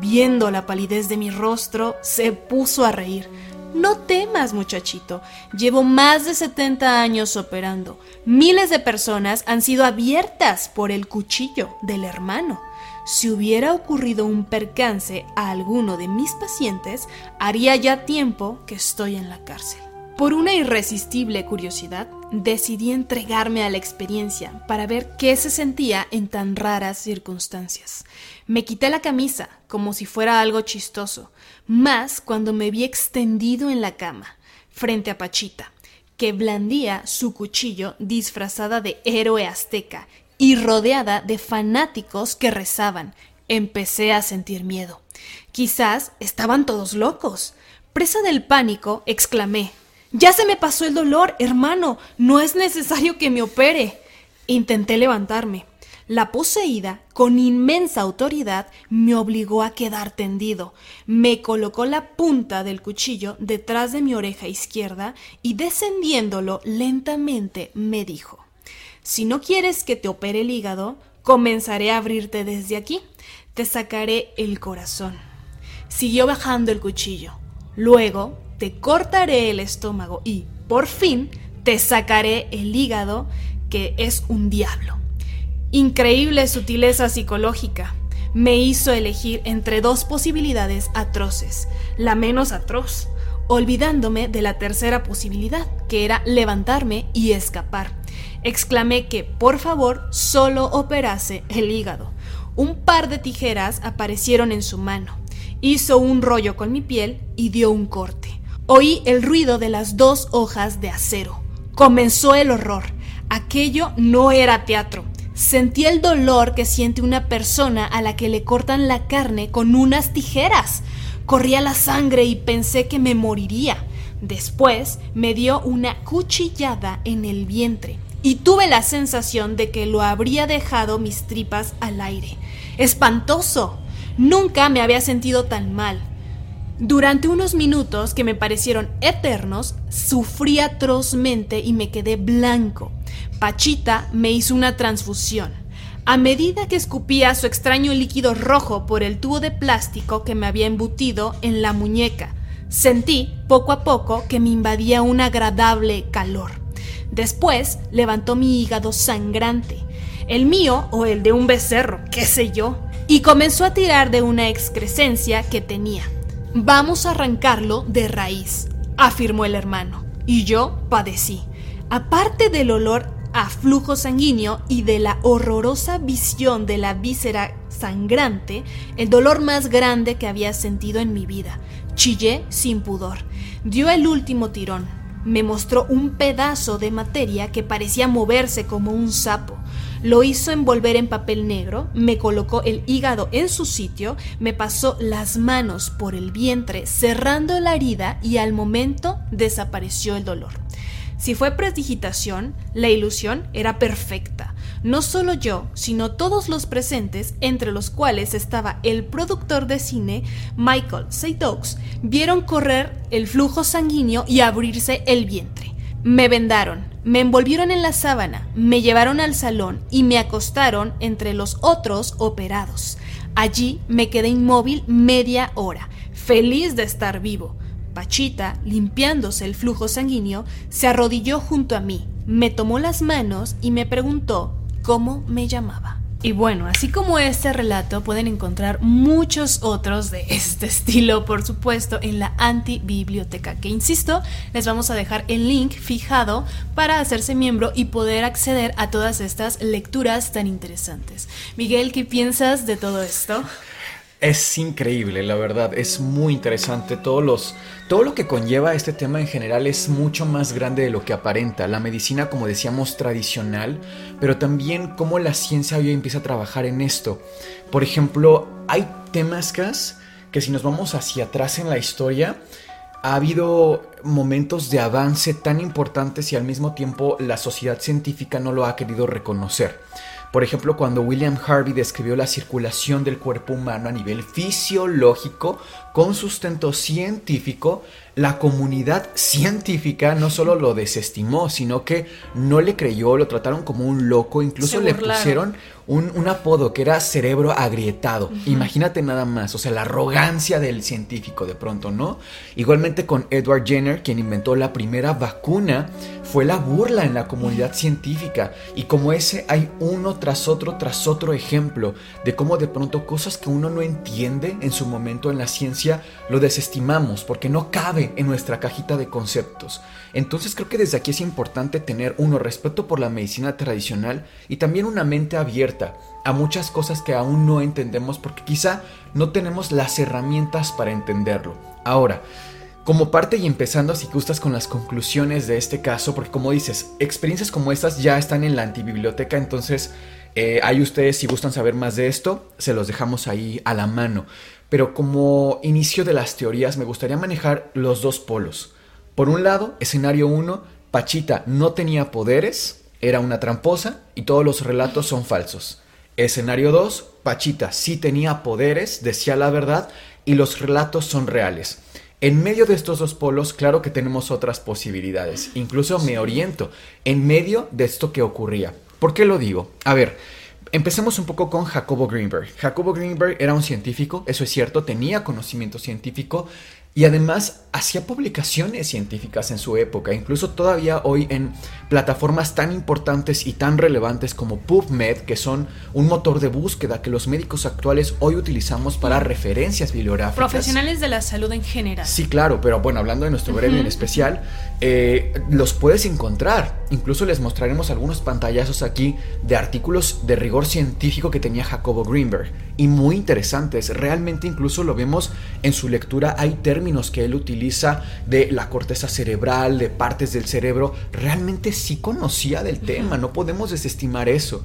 Viendo la palidez de mi rostro, se puso a reír. No temas, muchachito. Llevo más de 70 años operando. Miles de personas han sido abiertas por el cuchillo del hermano. Si hubiera ocurrido un percance a alguno de mis pacientes, haría ya tiempo que estoy en la cárcel. Por una irresistible curiosidad, decidí entregarme a la experiencia para ver qué se sentía en tan raras circunstancias. Me quité la camisa como si fuera algo chistoso, más cuando me vi extendido en la cama, frente a Pachita, que blandía su cuchillo disfrazada de héroe azteca y rodeada de fanáticos que rezaban. Empecé a sentir miedo. Quizás estaban todos locos Presa del pánico, exclamé. Ya se me pasó el dolor, hermano. No es necesario que me opere. Intenté levantarme. La poseída, con inmensa autoridad, me obligó a quedar tendido. Me colocó la punta del cuchillo detrás de mi oreja izquierda y descendiéndolo lentamente me dijo Si no quieres que te opere el hígado, comenzaré a abrirte desde aquí. Te sacaré el corazón. Siguió bajando el cuchillo. Luego te cortaré el estómago y, por fin, te sacaré el hígado, que es un diablo. Increíble sutileza psicológica. Me hizo elegir entre dos posibilidades atroces, la menos atroz, olvidándome de la tercera posibilidad, que era levantarme y escapar. Exclamé que, por favor, solo operase el hígado. Un par de tijeras aparecieron en su mano. Hizo un rollo con mi piel y dio un corte. Oí el ruido de las dos hojas de acero. Comenzó el horror. Aquello no era teatro. Sentí el dolor que siente una persona a la que le cortan la carne con unas tijeras. Corría la sangre y pensé que me moriría. Después me dio una cuchillada en el vientre y tuve la sensación de que lo habría dejado mis tripas al aire. ¡Espantoso! Nunca me había sentido tan mal. Durante unos minutos que me parecieron eternos, sufrí atrozmente y me quedé blanco. Pachita me hizo una transfusión. A medida que escupía su extraño líquido rojo por el tubo de plástico que me había embutido en la muñeca, sentí poco a poco que me invadía un agradable calor. Después levantó mi hígado sangrante, el mío o el de un becerro, qué sé yo, y comenzó a tirar de una excrescencia que tenía. Vamos a arrancarlo de raíz, afirmó el hermano, y yo padecí. Aparte del olor a flujo sanguíneo y de la horrorosa visión de la víscera sangrante, el dolor más grande que había sentido en mi vida. Chillé sin pudor. Dio el último tirón. Me mostró un pedazo de materia que parecía moverse como un sapo. Lo hizo envolver en papel negro, me colocó el hígado en su sitio, me pasó las manos por el vientre cerrando la herida y al momento desapareció el dolor. Si fue prestigitación, la ilusión era perfecta. No solo yo, sino todos los presentes, entre los cuales estaba el productor de cine, Michael Seydoux, vieron correr el flujo sanguíneo y abrirse el vientre. Me vendaron, me envolvieron en la sábana, me llevaron al salón y me acostaron entre los otros operados. Allí me quedé inmóvil media hora, feliz de estar vivo. Pachita, limpiándose el flujo sanguíneo, se arrodilló junto a mí, me tomó las manos y me preguntó cómo me llamaba. Y bueno, así como este relato, pueden encontrar muchos otros de este estilo, por supuesto, en la antibiblioteca, que insisto, les vamos a dejar el link fijado para hacerse miembro y poder acceder a todas estas lecturas tan interesantes. Miguel, ¿qué piensas de todo esto? Es increíble, la verdad, es muy interesante. Todos los, todo lo que conlleva este tema en general es mucho más grande de lo que aparenta. La medicina, como decíamos, tradicional, pero también cómo la ciencia hoy empieza a trabajar en esto. Por ejemplo, hay temas que si nos vamos hacia atrás en la historia, ha habido momentos de avance tan importantes y al mismo tiempo la sociedad científica no lo ha querido reconocer. Por ejemplo, cuando William Harvey describió la circulación del cuerpo humano a nivel fisiológico con sustento científico, la comunidad científica no solo lo desestimó, sino que no le creyó, lo trataron como un loco, incluso le pusieron un, apodo que era cerebro agrietado. Imagínate nada más, o sea, la arrogancia del científico de pronto, ¿no? Igualmente con Edward Jenner, quien inventó la primera vacuna, fue la burla en la comunidad científica. Y como ese hay uno tras otro, tras otro ejemplo de cómo de pronto cosas que uno no entiende en su momento en la ciencia, lo desestimamos porque no cabe en nuestra cajita de conceptos. Entonces creo que desde aquí es importante tener uno respeto por la medicina tradicional y también una mente abierta a muchas cosas que aún no entendemos porque quizá no tenemos las herramientas para entenderlo. Ahora, como parte y empezando si gustas con las conclusiones de este caso, porque como dices, experiencias como estas ya están en la antibiblioteca, entonces eh, ahí ustedes si gustan saber más de esto, se los dejamos ahí a la mano. Pero como inicio de las teorías me gustaría manejar los dos polos. Por un lado, escenario 1, Pachita no tenía poderes, era una tramposa y todos los relatos son falsos. Escenario 2, Pachita sí tenía poderes, decía la verdad y los relatos son reales. En medio de estos dos polos, claro que tenemos otras posibilidades. Incluso me oriento en medio de esto que ocurría. ¿Por qué lo digo? A ver, Empecemos un poco con Jacobo Greenberg. Jacobo Greenberg era un científico, eso es cierto, tenía conocimiento científico y además hacía publicaciones científicas en su época, incluso todavía hoy en plataformas tan importantes y tan relevantes como PubMed, que son un motor de búsqueda que los médicos actuales hoy utilizamos para referencias bibliográficas. Profesionales de la salud en general. Sí, claro, pero bueno, hablando de nuestro gremio en especial, eh, los puedes encontrar. Incluso les mostraremos algunos pantallazos aquí de artículos de rigor científico que tenía Jacobo Greenberg y muy interesantes. Realmente incluso lo vemos en su lectura. Hay términos que él utiliza de la corteza cerebral, de partes del cerebro. Realmente sí conocía del tema, no podemos desestimar eso.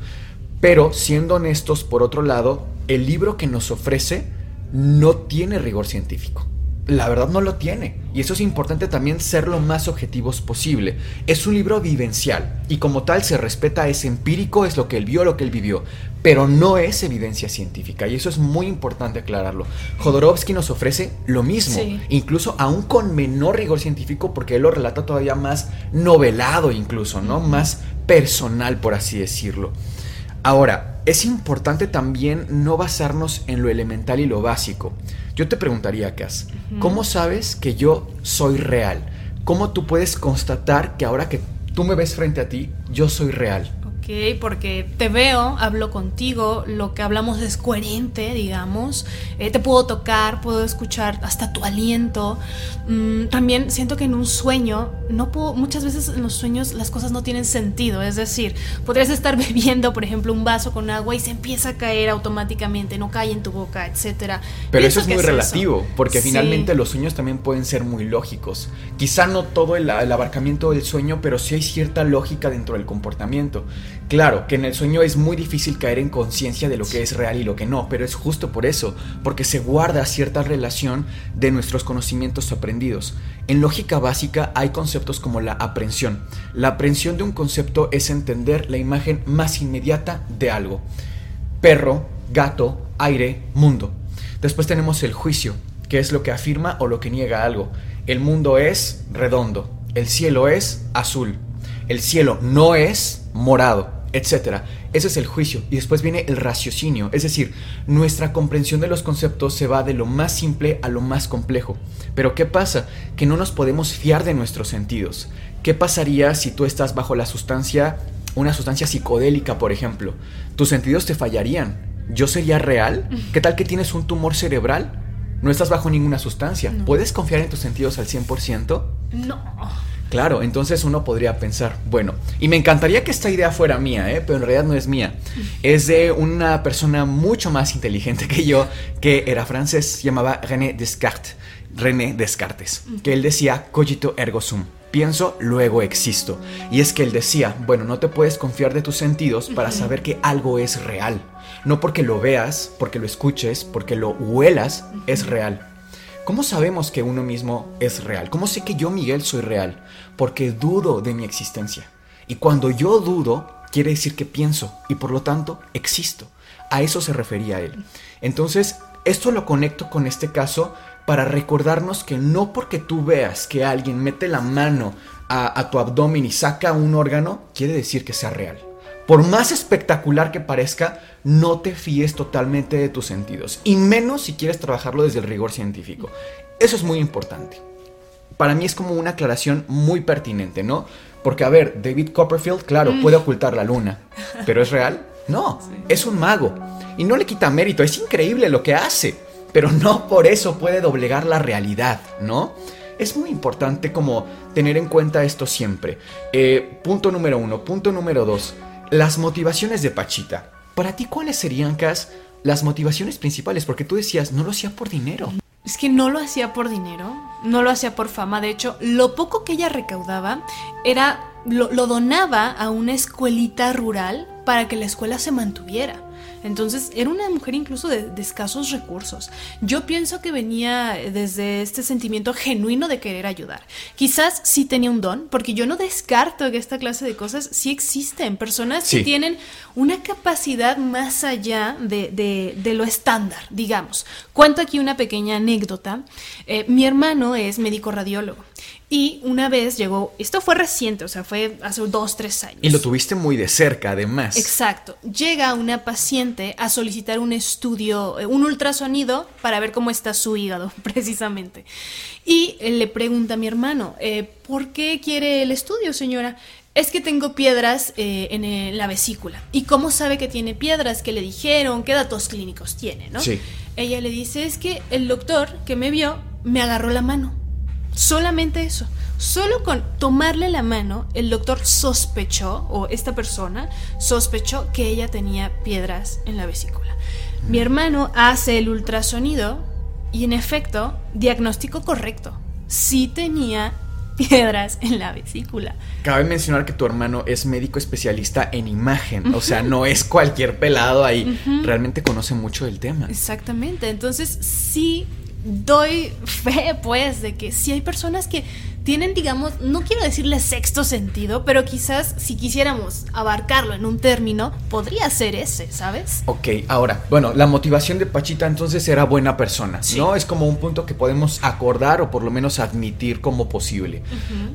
Pero siendo honestos, por otro lado, el libro que nos ofrece no tiene rigor científico la verdad no lo tiene. Y eso es importante también ser lo más objetivos posible. Es un libro vivencial y como tal se respeta, es empírico, es lo que él vio, lo que él vivió, pero no es evidencia científica y eso es muy importante aclararlo. Jodorowsky nos ofrece lo mismo, incluso aún con menor rigor científico porque él lo relata todavía más novelado incluso, ¿no? Más personal por así decirlo. Ahora, es importante también no basarnos en lo elemental y lo básico. Yo te preguntaría, Cass, ¿cómo sabes que yo soy real? ¿Cómo tú puedes constatar que ahora que tú me ves frente a ti, yo soy real? Porque te veo, hablo contigo, lo que hablamos es coherente, digamos, eh, te puedo tocar, puedo escuchar hasta tu aliento. Mm, también siento que en un sueño, no puedo, muchas veces en los sueños las cosas no tienen sentido, es decir, podrías estar bebiendo, por ejemplo, un vaso con agua y se empieza a caer automáticamente, no cae en tu boca, etcétera. Pero eso es muy relativo, porque finalmente los sueños también pueden ser muy lógicos. Quizá no todo el, el abarcamiento del sueño, pero sí hay cierta lógica dentro del comportamiento. Claro, que en el sueño es muy difícil caer en conciencia de lo que es real y lo que no, pero es justo por eso, porque se guarda cierta relación de nuestros conocimientos aprendidos. En lógica básica hay conceptos como la aprehensión. La aprehensión de un concepto es entender la imagen más inmediata de algo. Perro, gato, aire, mundo. Después tenemos el juicio, que es lo que afirma o lo que niega algo. El mundo es redondo, el cielo es azul, el cielo no es morado etcétera. Ese es el juicio. Y después viene el raciocinio. Es decir, nuestra comprensión de los conceptos se va de lo más simple a lo más complejo. Pero ¿qué pasa? Que no nos podemos fiar de nuestros sentidos. ¿Qué pasaría si tú estás bajo la sustancia, una sustancia psicodélica, por ejemplo? Tus sentidos te fallarían. ¿Yo sería real? ¿Qué tal que tienes un tumor cerebral? No estás bajo ninguna sustancia. ¿Puedes confiar en tus sentidos al 100%? No. Claro, entonces uno podría pensar, bueno, y me encantaría que esta idea fuera mía, ¿eh? pero en realidad no es mía. Es de una persona mucho más inteligente que yo, que era francés, llamaba René Descartes, René Descartes, que él decía cogito ergo sum. Pienso, luego existo. Y es que él decía, bueno, no te puedes confiar de tus sentidos para saber que algo es real. No porque lo veas, porque lo escuches, porque lo huelas, es real. ¿Cómo sabemos que uno mismo es real? ¿Cómo sé que yo, Miguel, soy real? Porque dudo de mi existencia. Y cuando yo dudo, quiere decir que pienso y por lo tanto existo. A eso se refería él. Entonces, esto lo conecto con este caso para recordarnos que no porque tú veas que alguien mete la mano a, a tu abdomen y saca un órgano, quiere decir que sea real. Por más espectacular que parezca, no te fíes totalmente de tus sentidos, y menos si quieres trabajarlo desde el rigor científico. Eso es muy importante. Para mí es como una aclaración muy pertinente, ¿no? Porque, a ver, David Copperfield, claro, mm. puede ocultar la luna, pero ¿es real? No, es un mago. Y no le quita mérito, es increíble lo que hace, pero no por eso puede doblegar la realidad, ¿no? Es muy importante como tener en cuenta esto siempre. Eh, punto número uno. Punto número dos. Las motivaciones de Pachita. Para ti, ¿cuáles serían, Cas, las motivaciones principales? Porque tú decías, no lo hacía por dinero. Es que no lo hacía por dinero, no lo hacía por fama. De hecho, lo poco que ella recaudaba era lo, lo donaba a una escuelita rural para que la escuela se mantuviera. Entonces era una mujer incluso de, escasos recursos. Yo pienso que venía desde este sentimiento genuino de querer ayudar. Quizás sí tenía un don, porque yo no descarto que esta clase de cosas sí existen. Personas que tienen una capacidad más allá de, lo estándar, digamos. Cuento aquí una pequeña anécdota. Eh, mi hermano es médico radiólogo. Y una vez llegó, esto fue reciente, o sea, fue hace dos, tres años. Y lo tuviste muy de cerca, además. Exacto. Llega una paciente a solicitar un estudio, eh, un ultrasonido para ver cómo está su hígado, precisamente. Y le pregunta a mi hermano, eh, ¿por qué quiere el estudio, señora? Es que tengo piedras eh, en la vesícula. ¿Y cómo sabe que tiene piedras? ¿Qué le dijeron? ¿Qué datos clínicos tiene? ¿no? Sí. Ella le dice, es que el doctor que me vio me agarró la mano Solamente eso. Solo con tomarle la mano, el doctor sospechó, o esta persona sospechó que ella tenía piedras en la vesícula. Mi hermano hace el ultrasonido y en efecto, diagnóstico correcto. Sí tenía piedras en la vesícula. Cabe mencionar que tu hermano es médico especialista en imagen, o sea, no es cualquier pelado ahí, realmente conoce mucho del tema. Exactamente, entonces sí doy fe, pues, de que si hay personas que tienen, digamos, no quiero decirle sexto sentido, pero quizás si quisiéramos abarcarlo en un término, podría ser ese, ¿sabes? Ok, ahora, bueno, la motivación de Pachita entonces era buena persona, ¿no? Es como un punto que podemos acordar o por lo menos admitir como posible.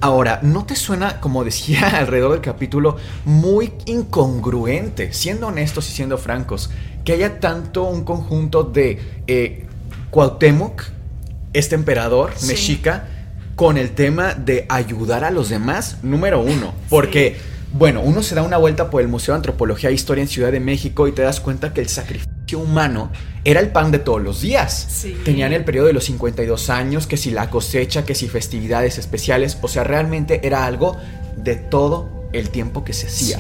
Ahora, ¿no te suena, como decía alrededor del capítulo, muy incongruente, siendo honestos y siendo francos, que haya tanto un conjunto de... Eh, Cuauhtémoc, este emperador mexica, con el tema de ayudar a los demás, número uno. Porque, bueno, uno se da una vuelta por el Museo de Antropología e Historia en Ciudad de México y te das cuenta que el sacrificio humano era el pan de todos los días. Tenían el periodo de los 52 años, que si la cosecha, que si festividades especiales, o sea, realmente era algo de todo el tiempo que se hacía.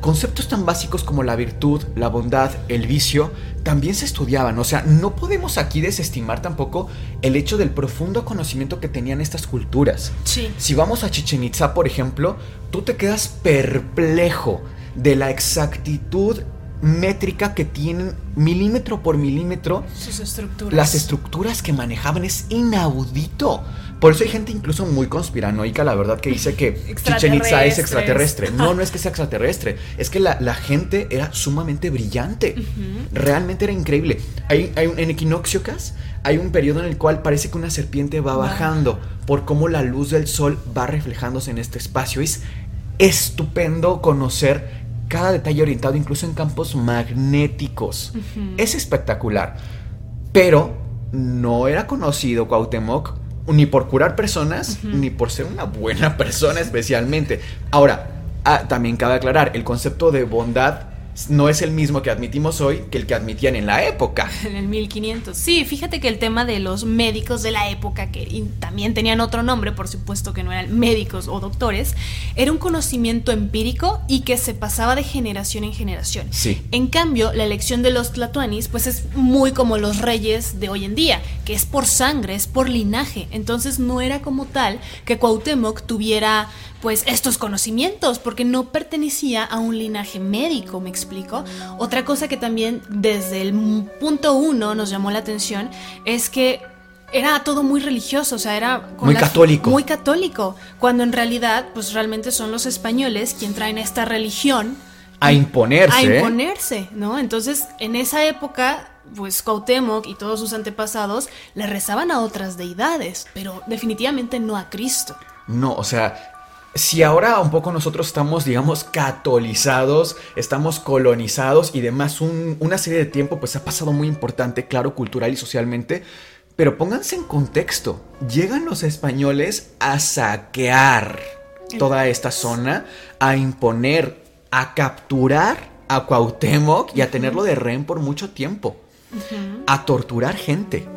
Conceptos tan básicos como la virtud, la bondad, el vicio, también se estudiaban. O sea, no podemos aquí desestimar tampoco el hecho del profundo conocimiento que tenían estas culturas. Sí. Si vamos a Chichen Itza, por ejemplo, tú te quedas perplejo de la exactitud métrica que tienen milímetro por milímetro. Sus estructuras. Las estructuras que manejaban es inaudito. Por eso hay gente incluso muy conspiranoica, la verdad, que dice que Chichen Itza es extraterrestre. No, no es que sea extraterrestre. Es que la, gente era sumamente brillante. Realmente era increíble. Hay, hay en Equinoxiocas hay un periodo en el cual parece que una serpiente va bajando por cómo la luz del sol va reflejándose en este espacio. Es estupendo conocer cada detalle orientado incluso en campos magnéticos. Es espectacular. Pero no era conocido Cuauhtémoc ni por curar personas, ni por ser una buena persona especialmente. Ahora, ah, también cabe aclarar, el concepto de bondad no es el mismo que admitimos hoy que el que admitían en la época. En el 1500. Sí, fíjate que el tema de los médicos de la época, que también tenían otro nombre, por supuesto que no eran médicos o doctores, era un conocimiento empírico y que se pasaba de generación en generación. Sí. En cambio, la elección de los tlatoanis, pues es muy como los reyes de hoy en día, que es por sangre, es por linaje. Entonces no era como tal que Cuauhtémoc tuviera pues estos conocimientos porque no pertenecía a un linaje médico, me explico. Otra cosa que también desde el punto uno nos llamó la atención es que era todo muy religioso, o sea, era muy católico. Muy católico, cuando en realidad pues realmente son los españoles quien traen esta religión a imponerse. A imponerse, ¿no? Entonces, en esa época pues Cuauhtémoc y todos sus antepasados le rezaban a otras deidades, pero definitivamente no a Cristo. No, o sea, si ahora un poco nosotros estamos, digamos, catolizados, estamos colonizados y demás, una serie de tiempo pues ha pasado muy importante, claro, cultural y socialmente, pero pónganse en contexto, llegan los españoles a saquear toda esta zona, a imponer, a capturar a Cuauhtémoc y a tenerlo de rehén por mucho tiempo a torturar gente,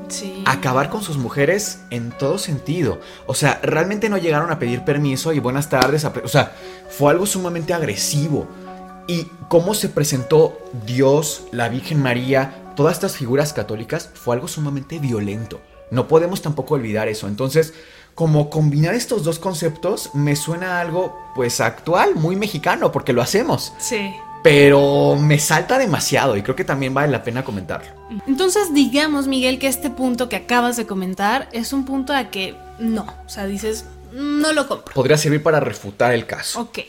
a acabar con sus mujeres en todo sentido. O sea, realmente no llegaron a pedir permiso y buenas tardes. o sea, fue algo sumamente agresivo. Y cómo se presentó Dios, la Virgen María, todas estas figuras católicas, fue algo sumamente violento. No podemos tampoco olvidar eso. Entonces, como combinar estos dos conceptos me suena algo pues actual, muy mexicano, porque lo hacemos. Sí. Pero me salta demasiado y creo que también vale la pena comentarlo. Entonces digamos, Miguel, que este punto que acabas de comentar es un punto a que no, o sea, dices, no lo compro. Podría servir para refutar el caso. Ok.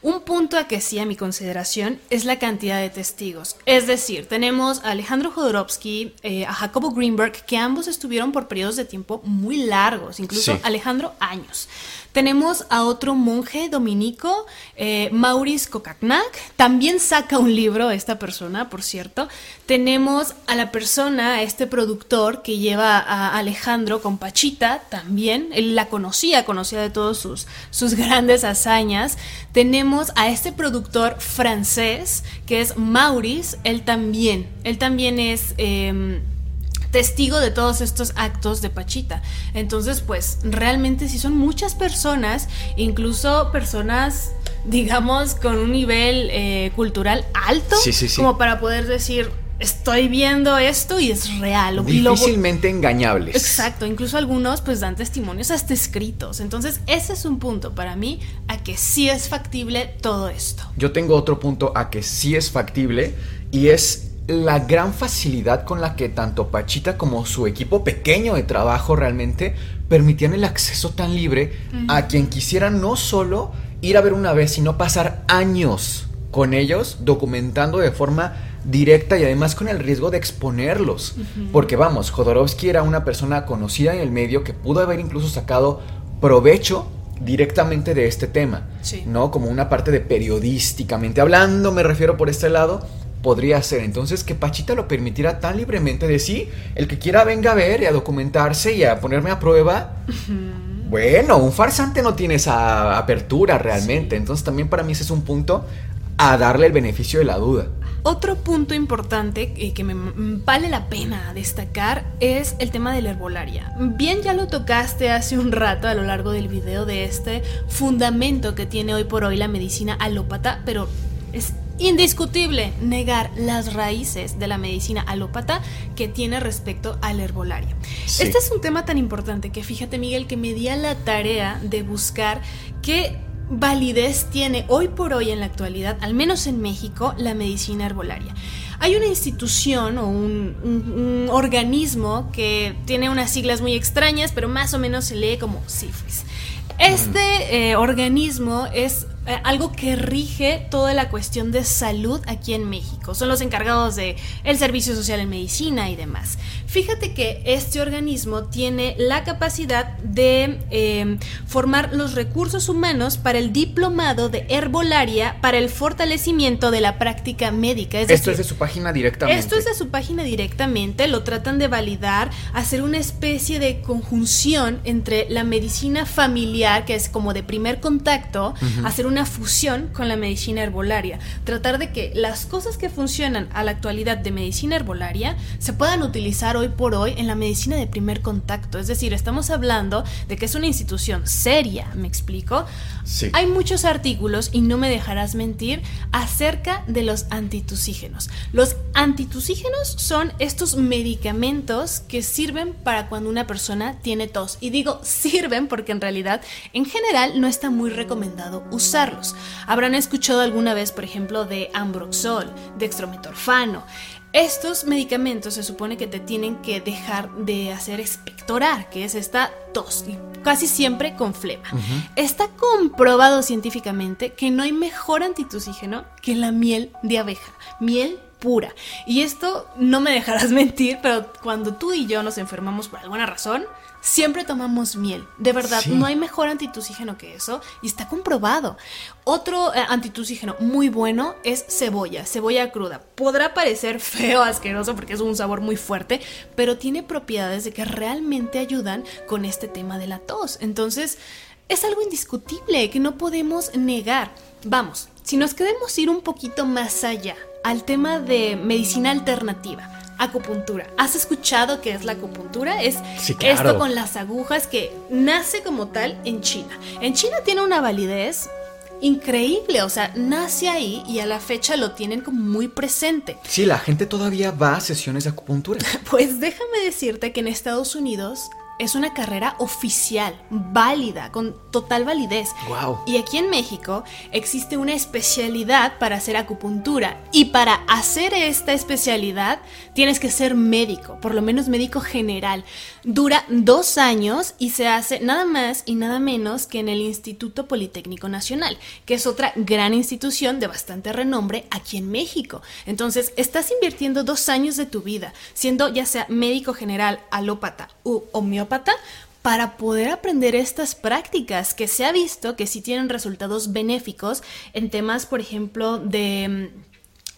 Un punto a que sí, a mi consideración, es la cantidad de testigos. Es decir, tenemos a Alejandro Jodorowsky, eh, a Jacobo Greenberg, que ambos estuvieron por periodos de tiempo muy largos, incluso Alejandro años. Tenemos a otro monje dominico, eh, Maurice Kokaknak. También saca un libro esta persona, por cierto. Tenemos a la persona, a este productor que lleva a Alejandro con Pachita también. Él la conocía, conocía de todos sus, sus grandes hazañas. Tenemos a este productor francés que es Maurice. Él también, él también es... Em, testigo de todos estos actos de Pachita. Entonces, pues realmente sí son muchas personas, incluso personas, digamos, con un nivel eh, cultural alto, como para poder decir, estoy viendo esto y es real. Difícilmente engañables. Exacto, incluso algunos pues dan testimonios hasta escritos. Entonces ese es un punto para mí a que sí es factible todo esto. Yo tengo otro punto a que sí es factible y es la gran facilidad con la que tanto Pachita como su equipo pequeño de trabajo realmente permitían el acceso tan libre a quien quisiera no solo ir a ver una vez, sino pasar años con ellos documentando de forma directa y además con el riesgo de exponerlos. Porque vamos, Jodorowsky era una persona conocida en el medio que pudo haber incluso sacado provecho directamente de este tema, ¿no? Como una parte de periodísticamente hablando, me refiero por este lado, podría ser. Entonces, que Pachita lo permitiera tan libremente de sí, el que quiera venga a ver y a documentarse y a ponerme a prueba. Bueno, un farsante no tiene esa apertura realmente. Entonces, también para mí ese es un punto a darle el beneficio de la duda. Otro punto importante que me vale la pena destacar es el tema de la herbolaria. Bien ya lo tocaste hace un rato a lo largo del video de este fundamento que tiene hoy por hoy la medicina alópata, pero es indiscutible negar las raíces de la medicina alópata que tiene respecto al herbolario. Este es un tema tan importante que fíjate Miguel que me di a la tarea de buscar qué validez tiene hoy por hoy en la actualidad, al menos en México, la medicina herbolaria. Hay una institución o un, organismo que tiene unas siglas muy extrañas, pero más o menos se lee como CIFRIS. Este eh, organismo es eh, algo que rige toda la cuestión de salud aquí en México. Son los encargados de el servicio social en medicina y demás. Fíjate que este organismo tiene la capacidad de em, formar los recursos humanos para el diplomado de herbolaria para el fortalecimiento de la práctica médica. esto es de su página directamente. Esto es de su página directamente, lo tratan de validar, hacer una especie de conjunción entre la medicina familiar, que es como de primer contacto, hacer una fusión con la medicina herbolaria, tratar de que las cosas que funcionan a la actualidad de medicina herbolaria se puedan utilizar hoy por hoy en la medicina de primer contacto. Es decir, estamos hablando de que es una institución seria, ¿me explico? Sí. Hay muchos artículos, y no me dejarás mentir, acerca de los antitusígenos. Los antitusígenos son estos medicamentos que sirven para cuando una persona tiene tos. Y digo sirven porque en realidad, en general, no está muy recomendado usarlos. Habrán escuchado alguna vez, por ejemplo, de ambroxol, dextrometorfano. Estos medicamentos se supone que te tienen que dejar de hacer expectorar, que es esta tos, casi siempre con flema. Está comprobado científicamente que no hay mejor antitusígeno que la miel de abeja, miel pura. Y esto no me dejarás mentir, pero cuando tú y yo nos enfermamos por alguna razón, Siempre tomamos miel. De verdad, no hay mejor antitusígeno que eso y está comprobado. Otro eh, antitusígeno muy bueno es cebolla, cebolla cruda. Podrá parecer feo, asqueroso porque es un sabor muy fuerte, pero tiene propiedades de que realmente ayudan con este tema de la tos. Entonces, es algo indiscutible que no podemos negar. Vamos, si nos queremos ir un poquito más allá al tema de medicina alternativa acupuntura. ¿Has escuchado qué es la acupuntura? Es esto con las agujas que nace como tal en China. En China tiene una validez increíble, o sea, nace ahí y a la fecha lo tienen como muy presente. Sí, la gente todavía va a sesiones de acupuntura. Pues déjame decirte que en Estados Unidos es una carrera oficial, válida, con total validez. Wow. Y aquí en México existe una especialidad para hacer acupuntura. Y para hacer esta especialidad tienes que ser médico, por lo menos médico general. Dura dos años y se hace nada más y nada menos que en el Instituto Politécnico Nacional, que es otra gran institución de bastante renombre aquí en México. Entonces, estás invirtiendo dos años de tu vida, siendo ya sea médico general, alópata u homeópata para poder aprender estas prácticas que se ha visto que sí tienen resultados benéficos en temas, por ejemplo, de mm,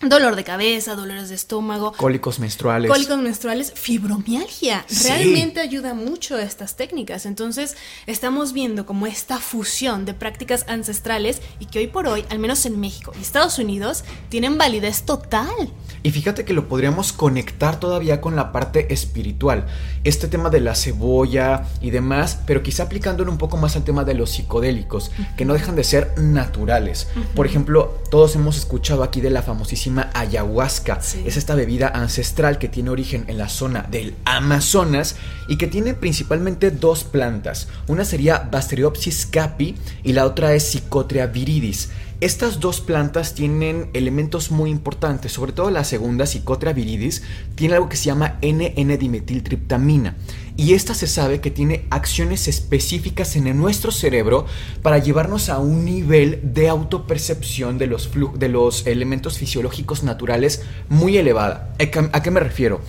dolor de cabeza, dolores de estómago, cólicos menstruales. Cólicos menstruales, fibromialgia. Realmente ayuda mucho estas técnicas. Entonces, estamos viendo como esta fusión de prácticas ancestrales y que hoy por hoy, al menos en México y Estados Unidos, tienen validez total. Y fíjate que lo podríamos conectar todavía con la parte espiritual. Este tema de la cebolla y demás, pero quizá aplicándolo un poco más al tema de los psicodélicos, que no dejan de ser naturales. Por ejemplo, todos hemos escuchado aquí de la famosísima ayahuasca. Es esta bebida ancestral que tiene origen en la zona del Amazonas y que tiene principalmente dos plantas. Una sería Bastereopsis capi y la otra es Psicotria viridis. Estas dos plantas tienen elementos muy importantes, sobre todo la segunda, Psicotra viridis, tiene algo que se llama NN-dimetiltriptamina. Y esta se sabe que tiene acciones específicas en nuestro cerebro para llevarnos a un nivel de autopercepción de los, de los elementos fisiológicos naturales muy elevada. ¿A qué me refiero?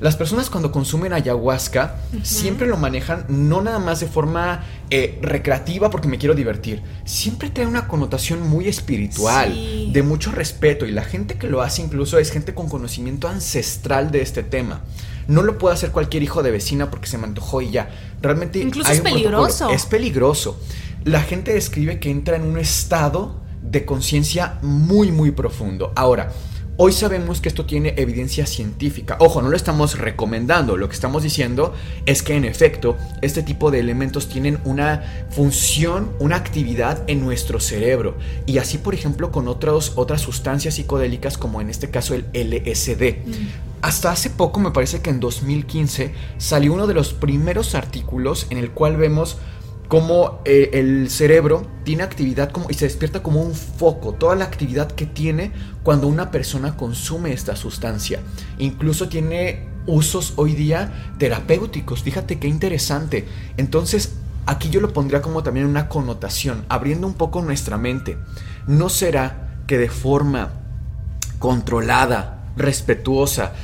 Las personas cuando consumen ayahuasca siempre lo manejan no nada más de forma eh, recreativa porque me quiero divertir. Siempre trae una connotación muy espiritual, de mucho respeto y la gente que lo hace incluso es gente con conocimiento ancestral de este tema. No lo puede hacer cualquier hijo de vecina porque se me antojó y ya. Realmente incluso es peligroso. Es peligroso. La gente describe que entra en un estado de conciencia muy muy profundo. Ahora, Hoy sabemos que esto tiene evidencia científica. Ojo, no lo estamos recomendando. Lo que estamos diciendo es que en efecto este tipo de elementos tienen una función, una actividad en nuestro cerebro. Y así, por ejemplo, con otras sustancias psicodélicas como en este caso el LSD. Mm. Hasta hace poco, me parece que en 2015, salió uno de los primeros artículos en el cual vemos cómo eh, el cerebro tiene actividad como, y se despierta como un foco, toda la actividad que tiene cuando una persona consume esta sustancia. Incluso tiene usos hoy día terapéuticos, fíjate qué interesante. Entonces, aquí yo lo pondría como también una connotación, abriendo un poco nuestra mente. ¿No será que de forma controlada, respetuosa,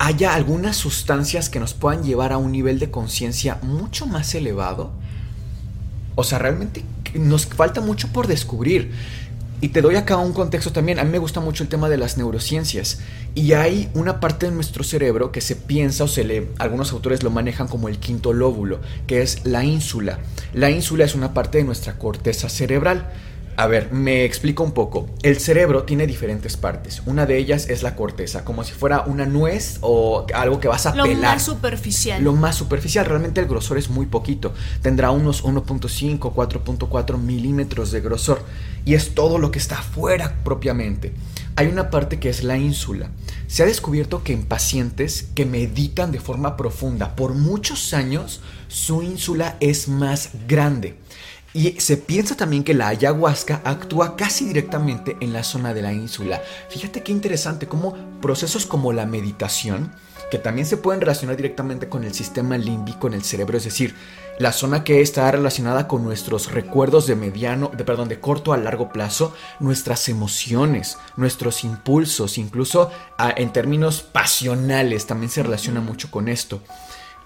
haya algunas sustancias que nos puedan llevar a un nivel de conciencia mucho más elevado? O sea, realmente nos falta mucho por descubrir. Y te doy acá un contexto también. A mí me gusta mucho el tema de las neurociencias. Y hay una parte de nuestro cerebro que se piensa o se le. Algunos autores lo manejan como el quinto lóbulo, que es la ínsula. La ínsula es una parte de nuestra corteza cerebral. A ver, me explico un poco. El cerebro tiene diferentes partes. Una de ellas es la corteza, como si fuera una nuez o algo que vas a Lo pelar. Lo más superficial. Lo más superficial. Realmente el grosor es muy poquito. Tendrá unos 1.5, 4.4 milímetros de grosor. Y es todo lo que está afuera propiamente. Hay una parte que es la ínsula. Se ha descubierto que en pacientes que meditan de forma profunda por muchos años, su ínsula es más grande. Y se piensa también que la ayahuasca actúa casi directamente en la zona de la ínsula. Fíjate qué interesante cómo procesos como la meditación, que también se pueden relacionar directamente con el sistema límbico en el cerebro, es decir, la zona que está relacionada con nuestros recuerdos de mediano, de perdón, de corto a largo plazo, nuestras emociones, nuestros impulsos, incluso ah, en términos pasionales también se relaciona mucho con esto.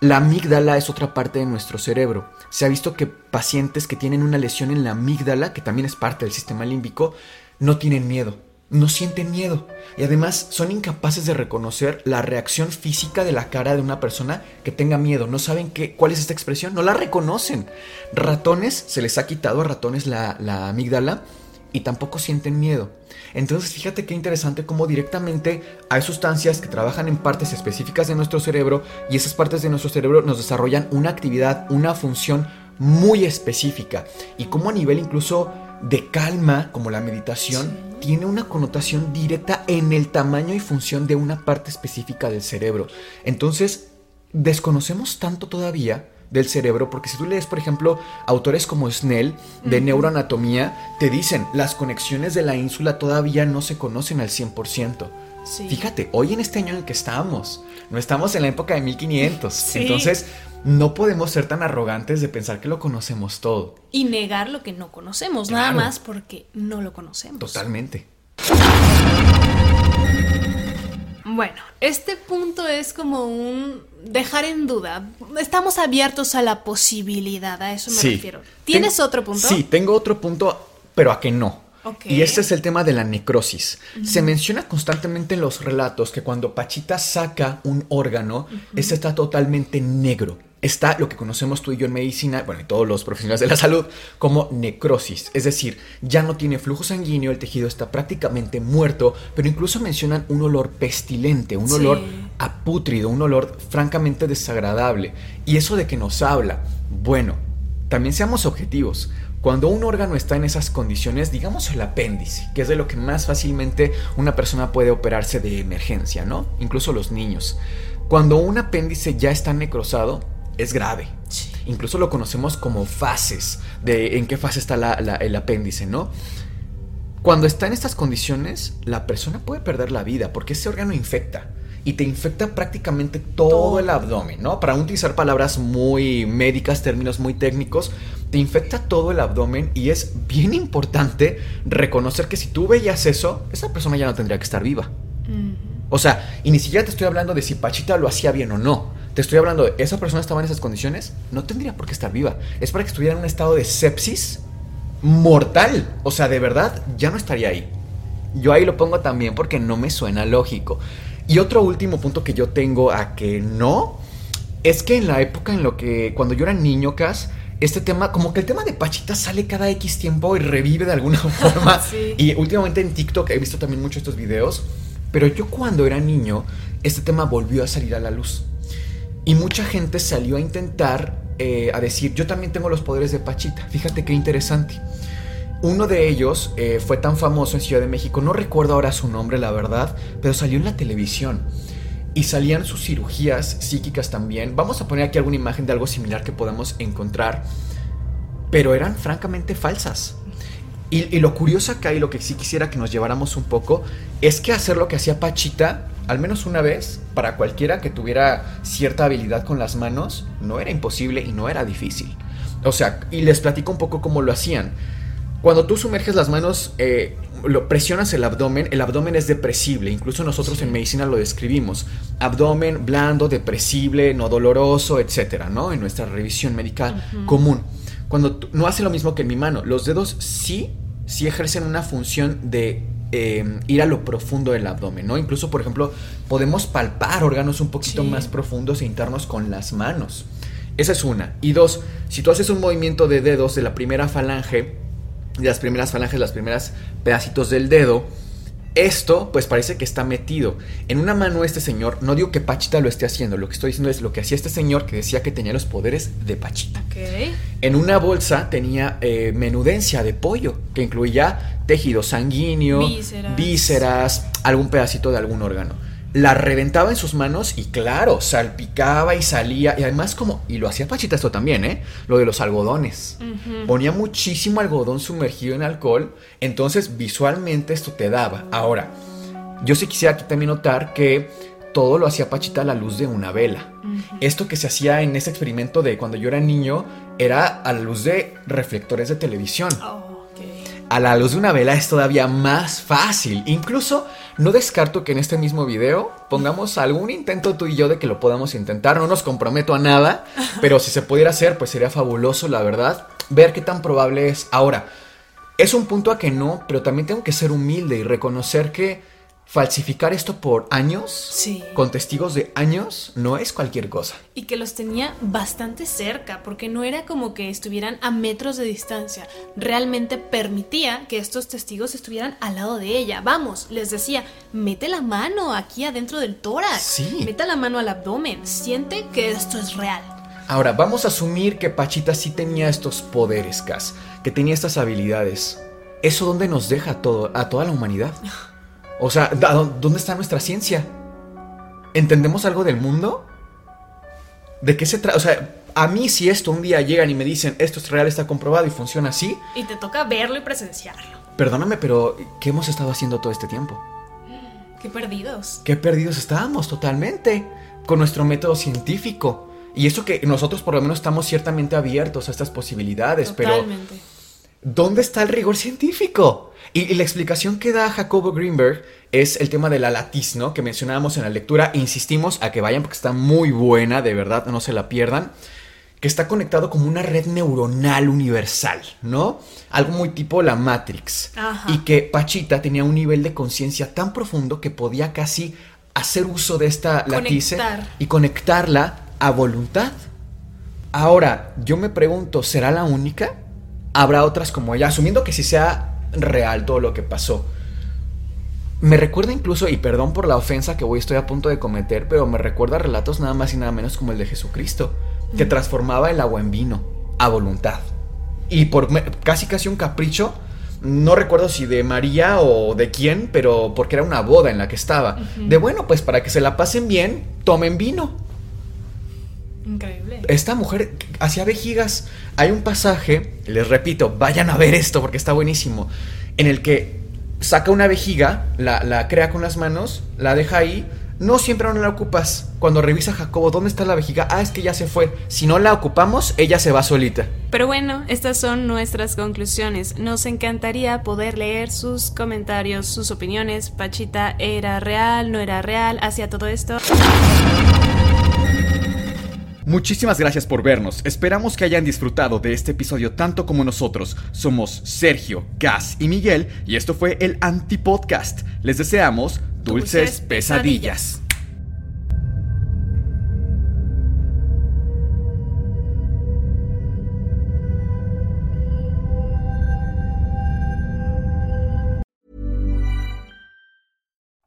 La amígdala es otra parte de nuestro cerebro. Se ha visto que pacientes que tienen una lesión en la amígdala, que también es parte del sistema límbico, no tienen miedo, no sienten miedo. Y además son incapaces de reconocer la reacción física de la cara de una persona que tenga miedo. No saben qué, cuál es esta expresión, no la reconocen. Ratones, se les ha quitado a ratones la, la amígdala y tampoco sienten miedo. Entonces fíjate qué interesante cómo directamente hay sustancias que trabajan en partes específicas de nuestro cerebro y esas partes de nuestro cerebro nos desarrollan una actividad, una función muy específica y cómo a nivel incluso de calma, como la meditación, tiene una connotación directa en el tamaño y función de una parte específica del cerebro. Entonces, desconocemos tanto todavía del cerebro, porque si tú lees, por ejemplo, autores como Snell de neuroanatomía, te dicen, las conexiones de la ínsula todavía no se conocen al 100%. Fíjate, hoy en este año en el que estamos, no estamos en la época de 1500, entonces no podemos ser tan arrogantes de pensar que lo conocemos todo. Y negar lo que no conocemos, nada más porque no lo conocemos. Totalmente. Bueno, este punto es como un dejar en duda. Estamos abiertos a la posibilidad, a eso me refiero. ¿Tienes otro punto? Sí, tengo otro punto, pero a que no. Y este es el tema de la necrosis. Se menciona constantemente en los relatos que cuando Pachita saca un órgano, este está totalmente negro está lo que conocemos tú y yo en medicina, bueno, y todos los profesionales de la salud, como necrosis. Es decir, ya no tiene flujo sanguíneo, el tejido está prácticamente muerto, pero incluso mencionan un olor pestilente, un olor apútrido, un olor francamente desagradable. ¿Y eso de que nos habla? Bueno, también seamos objetivos. Cuando un órgano está en esas condiciones, digamos el apéndice, que es de lo que más fácilmente una persona puede operarse de emergencia, ¿no? Incluso los niños. Cuando un apéndice ya está necrosado, es grave. Incluso lo conocemos como fases, de en qué fase está el apéndice, ¿no? Cuando está en estas condiciones, la persona puede perder la vida porque ese órgano infecta y te infecta prácticamente todo, el abdomen, ¿no? Para utilizar palabras muy médicas, términos muy técnicos, te infecta todo el abdomen y es bien importante reconocer que si tú veías eso, esa persona ya no tendría que estar viva. O sea, y ni siquiera te estoy hablando de si Pachita lo hacía bien o no. Te estoy hablando de esa persona estaba en esas condiciones, no tendría por qué estar viva. Es para que estuviera en un estado de sepsis mortal. O sea, de verdad, ya no estaría ahí. Yo ahí lo pongo también porque no me suena lógico. Y otro último punto que yo tengo a que no, es que en la época en lo que, cuando yo era niño, Cas, este tema, como que el tema de Pachita sale cada X tiempo y revive de alguna forma. Y últimamente en TikTok he visto también muchos estos videos. Pero yo cuando era niño, este tema volvió a salir a la luz. Y mucha gente salió a intentar, eh, a decir, yo también tengo los poderes de Pachita. Fíjate qué interesante. Uno de ellos eh, fue tan famoso en Ciudad de México, no recuerdo ahora su nombre, la verdad, pero salió en la televisión. Y salían sus cirugías psíquicas también. Vamos a poner aquí alguna imagen de algo similar que podamos encontrar. Pero eran francamente falsas. Y, y, lo curioso acá y lo que sí quisiera que nos lleváramos un poco es que hacer lo que hacía Pachita al menos una vez, para cualquiera que tuviera cierta habilidad con las manos, no era imposible y no era difícil. O sea, y les platico un poco cómo lo hacían. Cuando tú sumerges las manos, eh, lo presionas el abdomen, el abdomen es depresible, incluso nosotros en medicina lo describimos. Abdomen blando, depresible, no doloroso, etcétera, ¿no? En nuestra revisión médica común. Cuando no hace lo mismo que en mi mano, los dedos sí, sí ejercen una función de Em, ir a lo profundo del abdomen, ¿no? Incluso, por ejemplo, podemos palpar órganos un poquito más profundos e internos con las manos. Esa es una. Y dos, si tú haces un movimiento de dedos de la primera falange, de las primeras falanges, las primeras pedacitos del dedo, esto, pues parece que está metido. En una mano este señor, no digo que Pachita lo esté haciendo, lo que estoy diciendo es lo que hacía este señor que decía que tenía los poderes de Pachita. En una bolsa tenía eh, menudencia de pollo, que incluía tejido sanguíneo, vísceras, algún pedacito de algún órgano la reventaba en sus manos y claro, salpicaba y salía. Y además como, y lo hacía Pachita esto también, ¿eh? Lo de los algodones. Ponía muchísimo algodón sumergido en alcohol, entonces visualmente esto te daba. Ahora, yo sí quisiera aquí también notar que todo lo hacía Pachita a la luz de una vela. Esto que se hacía en ese experimento de cuando yo era niño era a la luz de reflectores de televisión. Oh a la luz de una vela es todavía más fácil. Incluso no descarto que en este mismo video pongamos algún intento tú y yo de que lo podamos intentar. No nos comprometo a nada, pero si se pudiera hacer, pues sería fabuloso, la verdad. Ver qué tan probable es. Ahora, es un punto a que no, pero también tengo que ser humilde y reconocer que falsificar esto por años, con testigos de años, no es cualquier cosa. Y que los tenía bastante cerca, porque no era como que estuvieran a metros de distancia. Realmente permitía que estos testigos estuvieran al lado de ella. Vamos, les decía, mete la mano aquí adentro del tórax. Sí. Mete la mano al abdomen. Siente que esto es real. Ahora, vamos a asumir que Pachita sí tenía estos poderes, Cas, que tenía estas habilidades. ¿Eso dónde nos deja todo, a toda la humanidad? O sea, ¿dónde está nuestra ciencia? ¿Entendemos algo del mundo? ¿De qué se trata? O sea, a mí si esto un día llegan y me dicen, esto es real, está comprobado y funciona así, Y te toca verlo y presenciarlo. perdóname, pero ¿qué hemos estado haciendo todo este tiempo? Qué perdidos. Qué perdidos estábamos totalmente con nuestro método científico. Y eso que nosotros por lo menos estamos ciertamente abiertos a estas posibilidades, pero Totalmente. ¿Dónde está el rigor científico? Y, y la explicación que da Jacobo Greenberg es el tema de la latiz, ¿no? Que mencionábamos en la lectura. Insistimos a que vayan porque está muy buena, de verdad, no se la pierdan. Que está conectado como una red neuronal universal, ¿no? Algo muy tipo la Matrix. Ajá. Y que Pachita tenía un nivel de conciencia tan profundo que podía casi hacer uso de esta latice y conectarla a voluntad. Ahora, yo me pregunto, ¿será la única? ¿Habrá otras como ella? Asumiendo que sí sea real todo lo que pasó. Me recuerda incluso, y perdón por la ofensa que hoy estoy a punto de cometer, pero me recuerda a relatos nada más y nada menos como el de Jesucristo, que transformaba el agua en vino, a voluntad. Y por casi casi un capricho, no recuerdo si de María o de quién, pero porque era una boda en la que estaba. De bueno, pues para que se la pasen bien, tomen vino Increíble. esta mujer hacía vejigas. Hay un pasaje, les repito, vayan a ver esto porque está buenísimo, en el que saca una vejiga, la, la crea con las manos, la deja ahí. No siempre no la ocupas. Cuando revisa Jacobo, ¿dónde está la vejiga? Ah, es que ya se fue. Si no la ocupamos, ella se va solita. Pero bueno, estas son nuestras conclusiones. Nos encantaría poder leer sus comentarios, sus opiniones. Pachita, ¿era real? ¿No era real? ¿Hacia todo esto? Muchísimas gracias por vernos. Esperamos que hayan disfrutado de este episodio tanto como nosotros. Somos Sergio, Gas y Miguel y esto fue el Antipodcast. Les deseamos dulces, Dulces pesadillas.